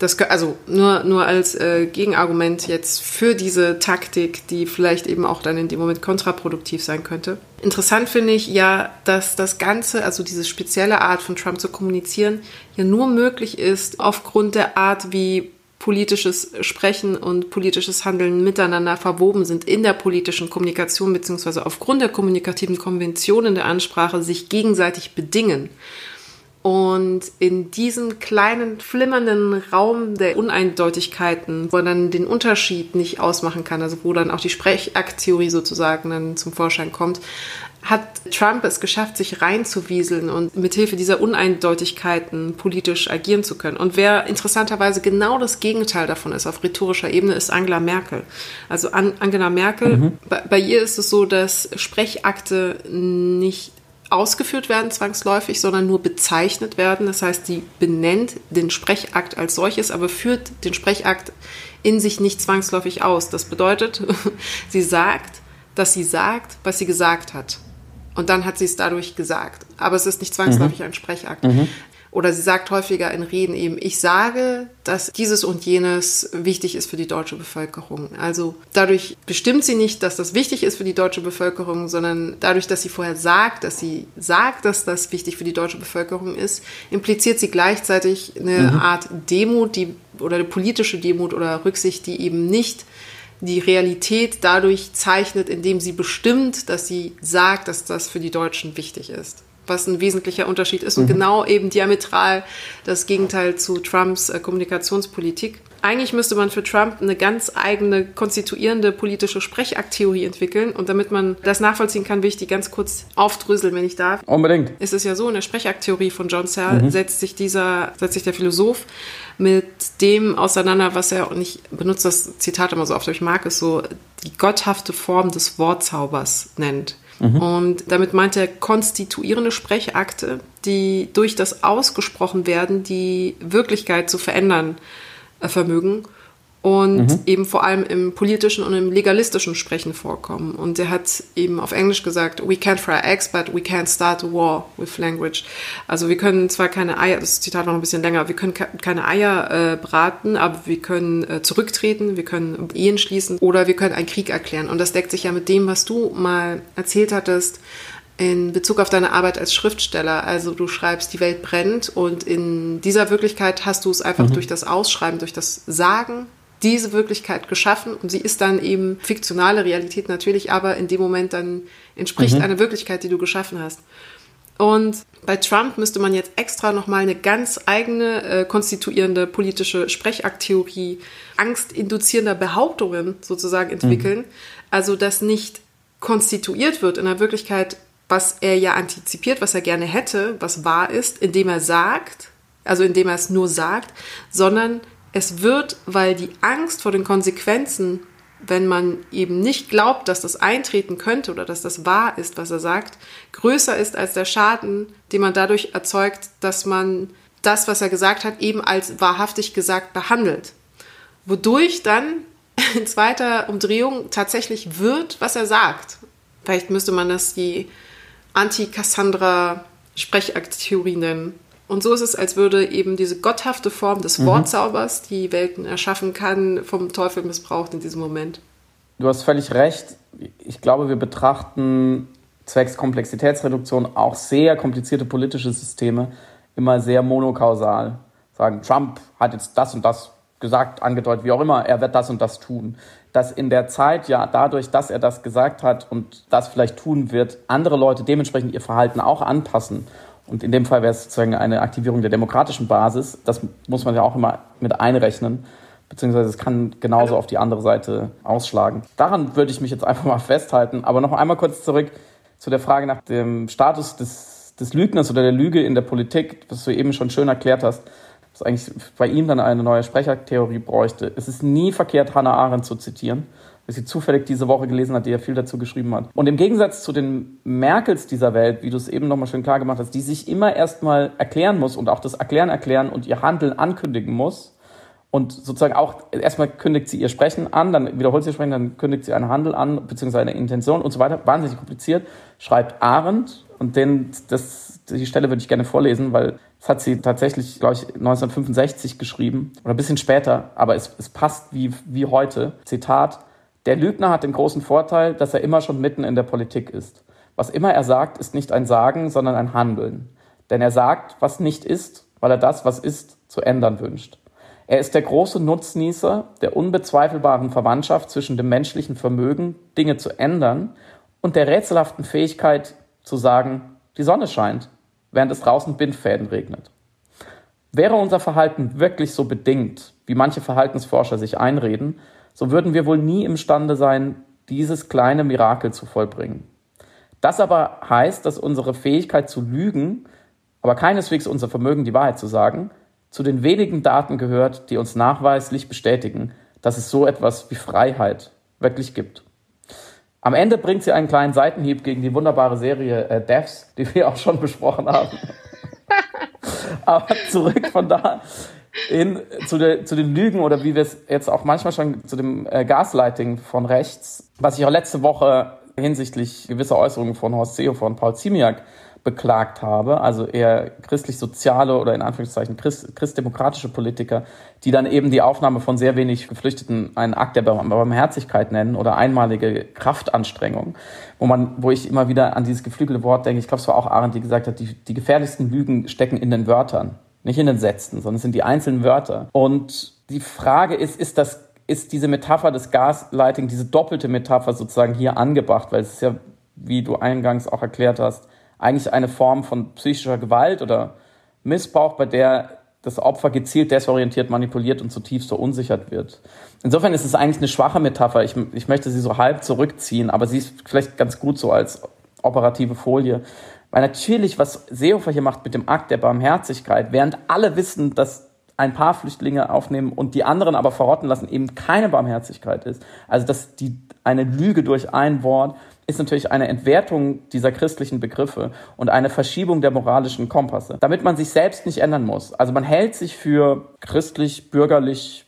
Das, also nur, nur als äh, Gegenargument jetzt für diese Taktik, die vielleicht eben auch dann in dem Moment kontraproduktiv sein könnte. Interessant finde ich ja, dass das Ganze, also diese spezielle Art von Trump zu kommunizieren, ja nur möglich ist aufgrund der Art, wie politisches Sprechen und politisches Handeln miteinander verwoben sind in der politischen Kommunikation beziehungsweise aufgrund der kommunikativen Konventionen der Ansprache sich gegenseitig bedingen. Und in diesem kleinen, flimmernden Raum der Uneindeutigkeiten, wo man dann den Unterschied nicht ausmachen kann, also wo dann auch die Sprechakttheorie sozusagen dann zum Vorschein kommt, hat Trump es geschafft, sich reinzuwieseln und mithilfe dieser Uneindeutigkeiten politisch agieren zu können. Und wer interessanterweise genau das Gegenteil davon ist auf rhetorischer Ebene, ist Angela Merkel. Also Angela Merkel, mhm. bei, bei ihr ist es so, dass Sprechakte nicht ausgeführt werden zwangsläufig, sondern nur bezeichnet werden. Das heißt, sie benennt den Sprechakt als solches, aber führt den Sprechakt in sich nicht zwangsläufig aus. Das bedeutet, <laughs> sie sagt, dass sie sagt, was sie gesagt hat. Und dann hat sie es dadurch gesagt. Aber es ist nicht zwangsläufig mhm. ein Sprechakt. Mhm. Oder sie sagt häufiger in Reden eben, ich sage, dass dieses und jenes wichtig ist für die deutsche Bevölkerung. Also dadurch bestimmt sie nicht, dass das wichtig ist für die deutsche Bevölkerung, sondern dadurch, dass sie vorher sagt, dass sie sagt, dass das wichtig für die deutsche Bevölkerung ist, impliziert sie gleichzeitig eine mhm. Art Demut, die oder eine politische Demut oder Rücksicht, die eben nicht die Realität dadurch zeichnet, indem sie bestimmt, dass sie sagt, dass das für die Deutschen wichtig ist. Was ein wesentlicher Unterschied ist und mhm. genau eben diametral das Gegenteil zu Trumps äh, Kommunikationspolitik. Eigentlich müsste man für Trump eine ganz eigene konstituierende politische Sprechakttheorie entwickeln. Und damit man das nachvollziehen kann, will ich die ganz kurz aufdröseln, wenn ich darf. Unbedingt. Es ist ja so, in der Sprechakttheorie von John Searle mhm. setzt sich dieser, setzt sich der Philosoph mit dem auseinander, was er, und ich benutze das Zitat immer so oft, aber ich mag es so, die gotthafte Form des Wortzaubers nennt. Mhm. Und damit meint er konstituierende Sprechakte, die durch das Ausgesprochen werden die Wirklichkeit zu verändern äh, vermögen und mhm. eben vor allem im politischen und im legalistischen Sprechen vorkommen. Und er hat eben auf Englisch gesagt, we can't fry eggs, but we can't start a war with language. Also wir können zwar keine Eier, das Zitat noch ein bisschen länger, wir können keine Eier äh, braten, aber wir können äh, zurücktreten, wir können Ehen schließen oder wir können einen Krieg erklären. Und das deckt sich ja mit dem, was du mal erzählt hattest, in Bezug auf deine Arbeit als Schriftsteller. Also du schreibst, die Welt brennt und in dieser Wirklichkeit hast du es einfach mhm. durch das Ausschreiben, durch das Sagen diese Wirklichkeit geschaffen und sie ist dann eben fiktionale Realität natürlich, aber in dem Moment dann entspricht mhm. einer Wirklichkeit, die du geschaffen hast. Und bei Trump müsste man jetzt extra nochmal eine ganz eigene äh, konstituierende politische Sprechakttheorie angstinduzierender Behauptungen sozusagen entwickeln. Mhm. Also, dass nicht konstituiert wird in der Wirklichkeit, was er ja antizipiert, was er gerne hätte, was wahr ist, indem er sagt, also indem er es nur sagt, sondern es wird, weil die Angst vor den Konsequenzen, wenn man eben nicht glaubt, dass das eintreten könnte oder dass das wahr ist, was er sagt, größer ist als der Schaden, den man dadurch erzeugt, dass man das, was er gesagt hat, eben als wahrhaftig gesagt behandelt. Wodurch dann <laughs> in zweiter Umdrehung tatsächlich wird, was er sagt. Vielleicht müsste man das die Anti-Cassandra-Sprechakt-Theorie nennen. Und so ist es, als würde eben diese gotthafte Form des mhm. Wortzaubers, die Welten erschaffen kann, vom Teufel missbraucht in diesem Moment. Du hast völlig recht. Ich glaube, wir betrachten zwecks Komplexitätsreduktion auch sehr komplizierte politische Systeme immer sehr monokausal. Sagen, Trump hat jetzt das und das gesagt, angedeutet, wie auch immer, er wird das und das tun. Dass in der Zeit ja dadurch, dass er das gesagt hat und das vielleicht tun wird, andere Leute dementsprechend ihr Verhalten auch anpassen und in dem Fall wäre es sozusagen eine Aktivierung der demokratischen Basis. Das muss man ja auch immer mit einrechnen. Beziehungsweise es kann genauso auf die andere Seite ausschlagen. Daran würde ich mich jetzt einfach mal festhalten. Aber noch einmal kurz zurück zu der Frage nach dem Status des, des Lügners oder der Lüge in der Politik, was du eben schon schön erklärt hast, was eigentlich bei ihm dann eine neue Sprechertheorie bräuchte. Es ist nie verkehrt, Hannah Arendt zu zitieren, weil sie zufällig diese Woche gelesen hat, die ja viel dazu geschrieben hat. Und im Gegensatz zu den Merkels dieser Welt, wie du es eben nochmal schön klar gemacht hast, die sich immer erstmal erklären muss und auch das Erklären erklären und ihr Handeln ankündigen muss, und sozusagen auch erstmal kündigt sie ihr Sprechen an, dann wiederholt sie ihr Sprechen, dann kündigt sie einen Handel an, beziehungsweise eine Intention und so weiter. Wahnsinnig kompliziert. Schreibt Arendt und den, das, die Stelle würde ich gerne vorlesen, weil das hat sie tatsächlich, glaube ich, 1965 geschrieben oder ein bisschen später, aber es, es passt wie, wie heute. Zitat. Der Lügner hat den großen Vorteil, dass er immer schon mitten in der Politik ist. Was immer er sagt, ist nicht ein Sagen, sondern ein Handeln. Denn er sagt, was nicht ist, weil er das, was ist, zu ändern wünscht. Er ist der große Nutznießer der unbezweifelbaren Verwandtschaft zwischen dem menschlichen Vermögen, Dinge zu ändern, und der rätselhaften Fähigkeit zu sagen, die Sonne scheint, während es draußen Bindfäden regnet. Wäre unser Verhalten wirklich so bedingt, wie manche Verhaltensforscher sich einreden, so würden wir wohl nie imstande sein, dieses kleine Mirakel zu vollbringen. Das aber heißt, dass unsere Fähigkeit zu lügen, aber keineswegs unser Vermögen, die Wahrheit zu sagen, zu den wenigen Daten gehört, die uns nachweislich bestätigen, dass es so etwas wie Freiheit wirklich gibt. Am Ende bringt sie einen kleinen Seitenhieb gegen die wunderbare Serie äh, Devs, die wir auch schon <laughs> besprochen haben. <laughs> Aber zurück von da in, zu, der, zu den Lügen oder wie wir es jetzt auch manchmal schon zu dem äh, Gaslighting von rechts, was ich auch letzte Woche hinsichtlich gewisser Äußerungen von Horst Seehofer und Paul Ziemiak beklagt habe, also eher christlich-soziale oder in Anführungszeichen christ, christdemokratische Politiker, die dann eben die Aufnahme von sehr wenig Geflüchteten einen Akt der Barmherzigkeit nennen oder einmalige Kraftanstrengung, wo man, wo ich immer wieder an dieses geflügelte Wort denke, ich glaube, es war auch Arendt, die gesagt hat, die, die gefährlichsten Lügen stecken in den Wörtern, nicht in den Sätzen, sondern es sind die einzelnen Wörter. Und die Frage ist, ist das ist diese Metapher des Gaslighting, diese doppelte Metapher sozusagen hier angebracht, weil es ist ja, wie du eingangs auch erklärt hast, eigentlich eine Form von psychischer Gewalt oder Missbrauch, bei der das Opfer gezielt desorientiert, manipuliert und zutiefst verunsichert wird. Insofern ist es eigentlich eine schwache Metapher. Ich, ich möchte sie so halb zurückziehen, aber sie ist vielleicht ganz gut so als operative Folie. Weil natürlich, was Seehofer hier macht mit dem Akt der Barmherzigkeit, während alle wissen, dass ein paar Flüchtlinge aufnehmen und die anderen aber verrotten lassen, eben keine Barmherzigkeit ist. Also dass die eine Lüge durch ein Wort ist natürlich eine Entwertung dieser christlichen Begriffe und eine Verschiebung der moralischen Kompasse, damit man sich selbst nicht ändern muss. Also man hält sich für christlich, bürgerlich,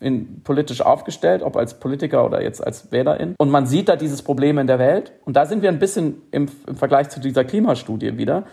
in, politisch aufgestellt, ob als Politiker oder jetzt als Wählerin. Und man sieht da dieses Problem in der Welt. Und da sind wir ein bisschen im, im Vergleich zu dieser Klimastudie wieder.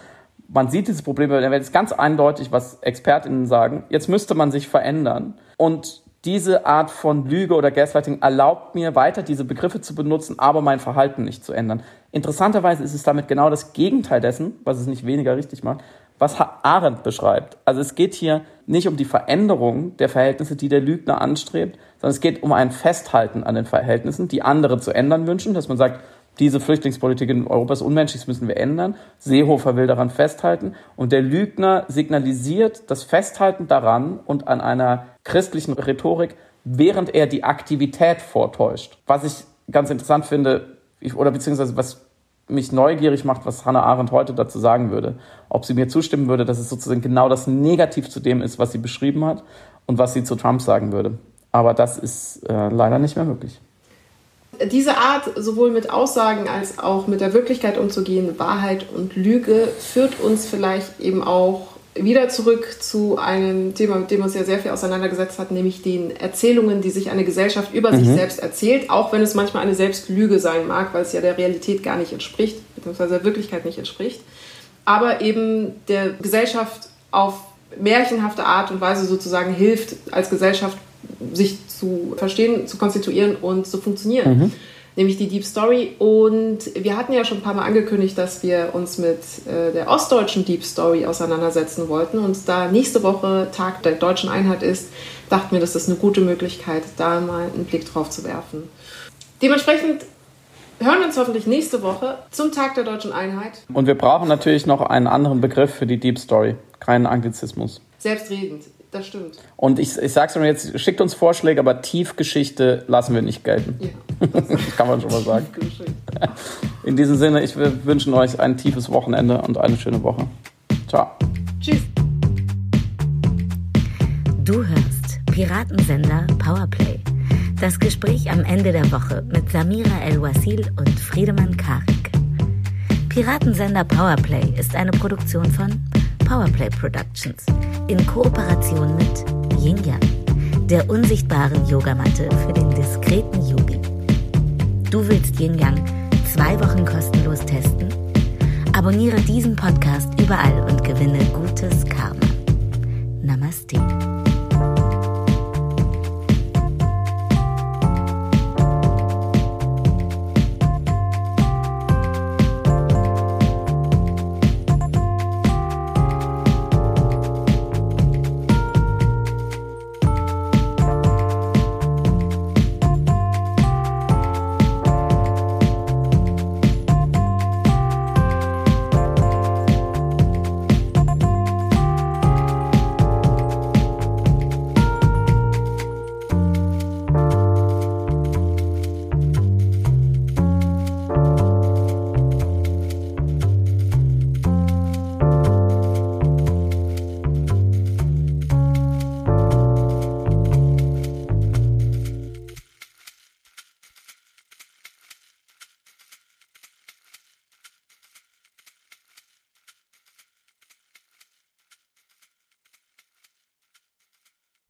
Man sieht dieses Problem in der Welt, ist ganz eindeutig, was ExpertInnen sagen. Jetzt müsste man sich verändern. Und diese Art von Lüge oder Gaslighting erlaubt mir weiter diese Begriffe zu benutzen, aber mein Verhalten nicht zu ändern. Interessanterweise ist es damit genau das Gegenteil dessen, was es nicht weniger richtig macht, was Arendt beschreibt. Also es geht hier nicht um die Veränderung der Verhältnisse, die der Lügner anstrebt, sondern es geht um ein Festhalten an den Verhältnissen, die andere zu ändern wünschen, dass man sagt, diese Flüchtlingspolitik in Europa ist unmenschlich, das müssen wir ändern. Seehofer will daran festhalten. Und der Lügner signalisiert das Festhalten daran und an einer christlichen Rhetorik, während er die Aktivität vortäuscht. Was ich ganz interessant finde, oder beziehungsweise was mich neugierig macht, was Hannah Arendt heute dazu sagen würde. Ob sie mir zustimmen würde, dass es sozusagen genau das Negativ zu dem ist, was sie beschrieben hat und was sie zu Trump sagen würde. Aber das ist äh, leider nicht mehr möglich diese Art, sowohl mit Aussagen als auch mit der Wirklichkeit umzugehen, Wahrheit und Lüge, führt uns vielleicht eben auch wieder zurück zu einem Thema, mit dem wir uns ja sehr viel auseinandergesetzt hat, nämlich den Erzählungen, die sich eine Gesellschaft über mhm. sich selbst erzählt, auch wenn es manchmal eine Selbstlüge sein mag, weil es ja der Realität gar nicht entspricht, beziehungsweise der Wirklichkeit nicht entspricht, aber eben der Gesellschaft auf märchenhafte Art und Weise sozusagen hilft, als Gesellschaft sich zu verstehen, zu konstituieren und zu funktionieren. Mhm. Nämlich die Deep Story. Und wir hatten ja schon ein paar Mal angekündigt, dass wir uns mit äh, der ostdeutschen Deep Story auseinandersetzen wollten. Und da nächste Woche Tag der deutschen Einheit ist, dachten wir, das ist eine gute Möglichkeit, da mal einen Blick drauf zu werfen. Dementsprechend hören wir uns hoffentlich nächste Woche zum Tag der deutschen Einheit. Und wir brauchen natürlich noch einen anderen Begriff für die Deep Story, keinen Anglizismus. Selbstredend Das stimmt. Und ich, ich sag's schon jetzt, schickt uns Vorschläge, aber Tiefgeschichte lassen wir nicht gelten. Ja. Das <laughs> kann man schon mal sagen. <laughs> In diesem Sinne, ich wir wünschen euch ein tiefes Wochenende und eine schöne Woche. Ciao. Tschüss. Du hörst Piratensender Powerplay. Das Gespräch am Ende der Woche mit Samira El-Wasil und Friedemann Karik. Piratensender Powerplay ist eine Produktion von Powerplay Productions in Kooperation mit Yin Yang, der unsichtbaren Yogamatte für den diskreten Yogi. Du willst Yin Yang zwei Wochen kostenlos testen? Abonniere diesen Podcast überall und gewinne gutes Karma. Namaste.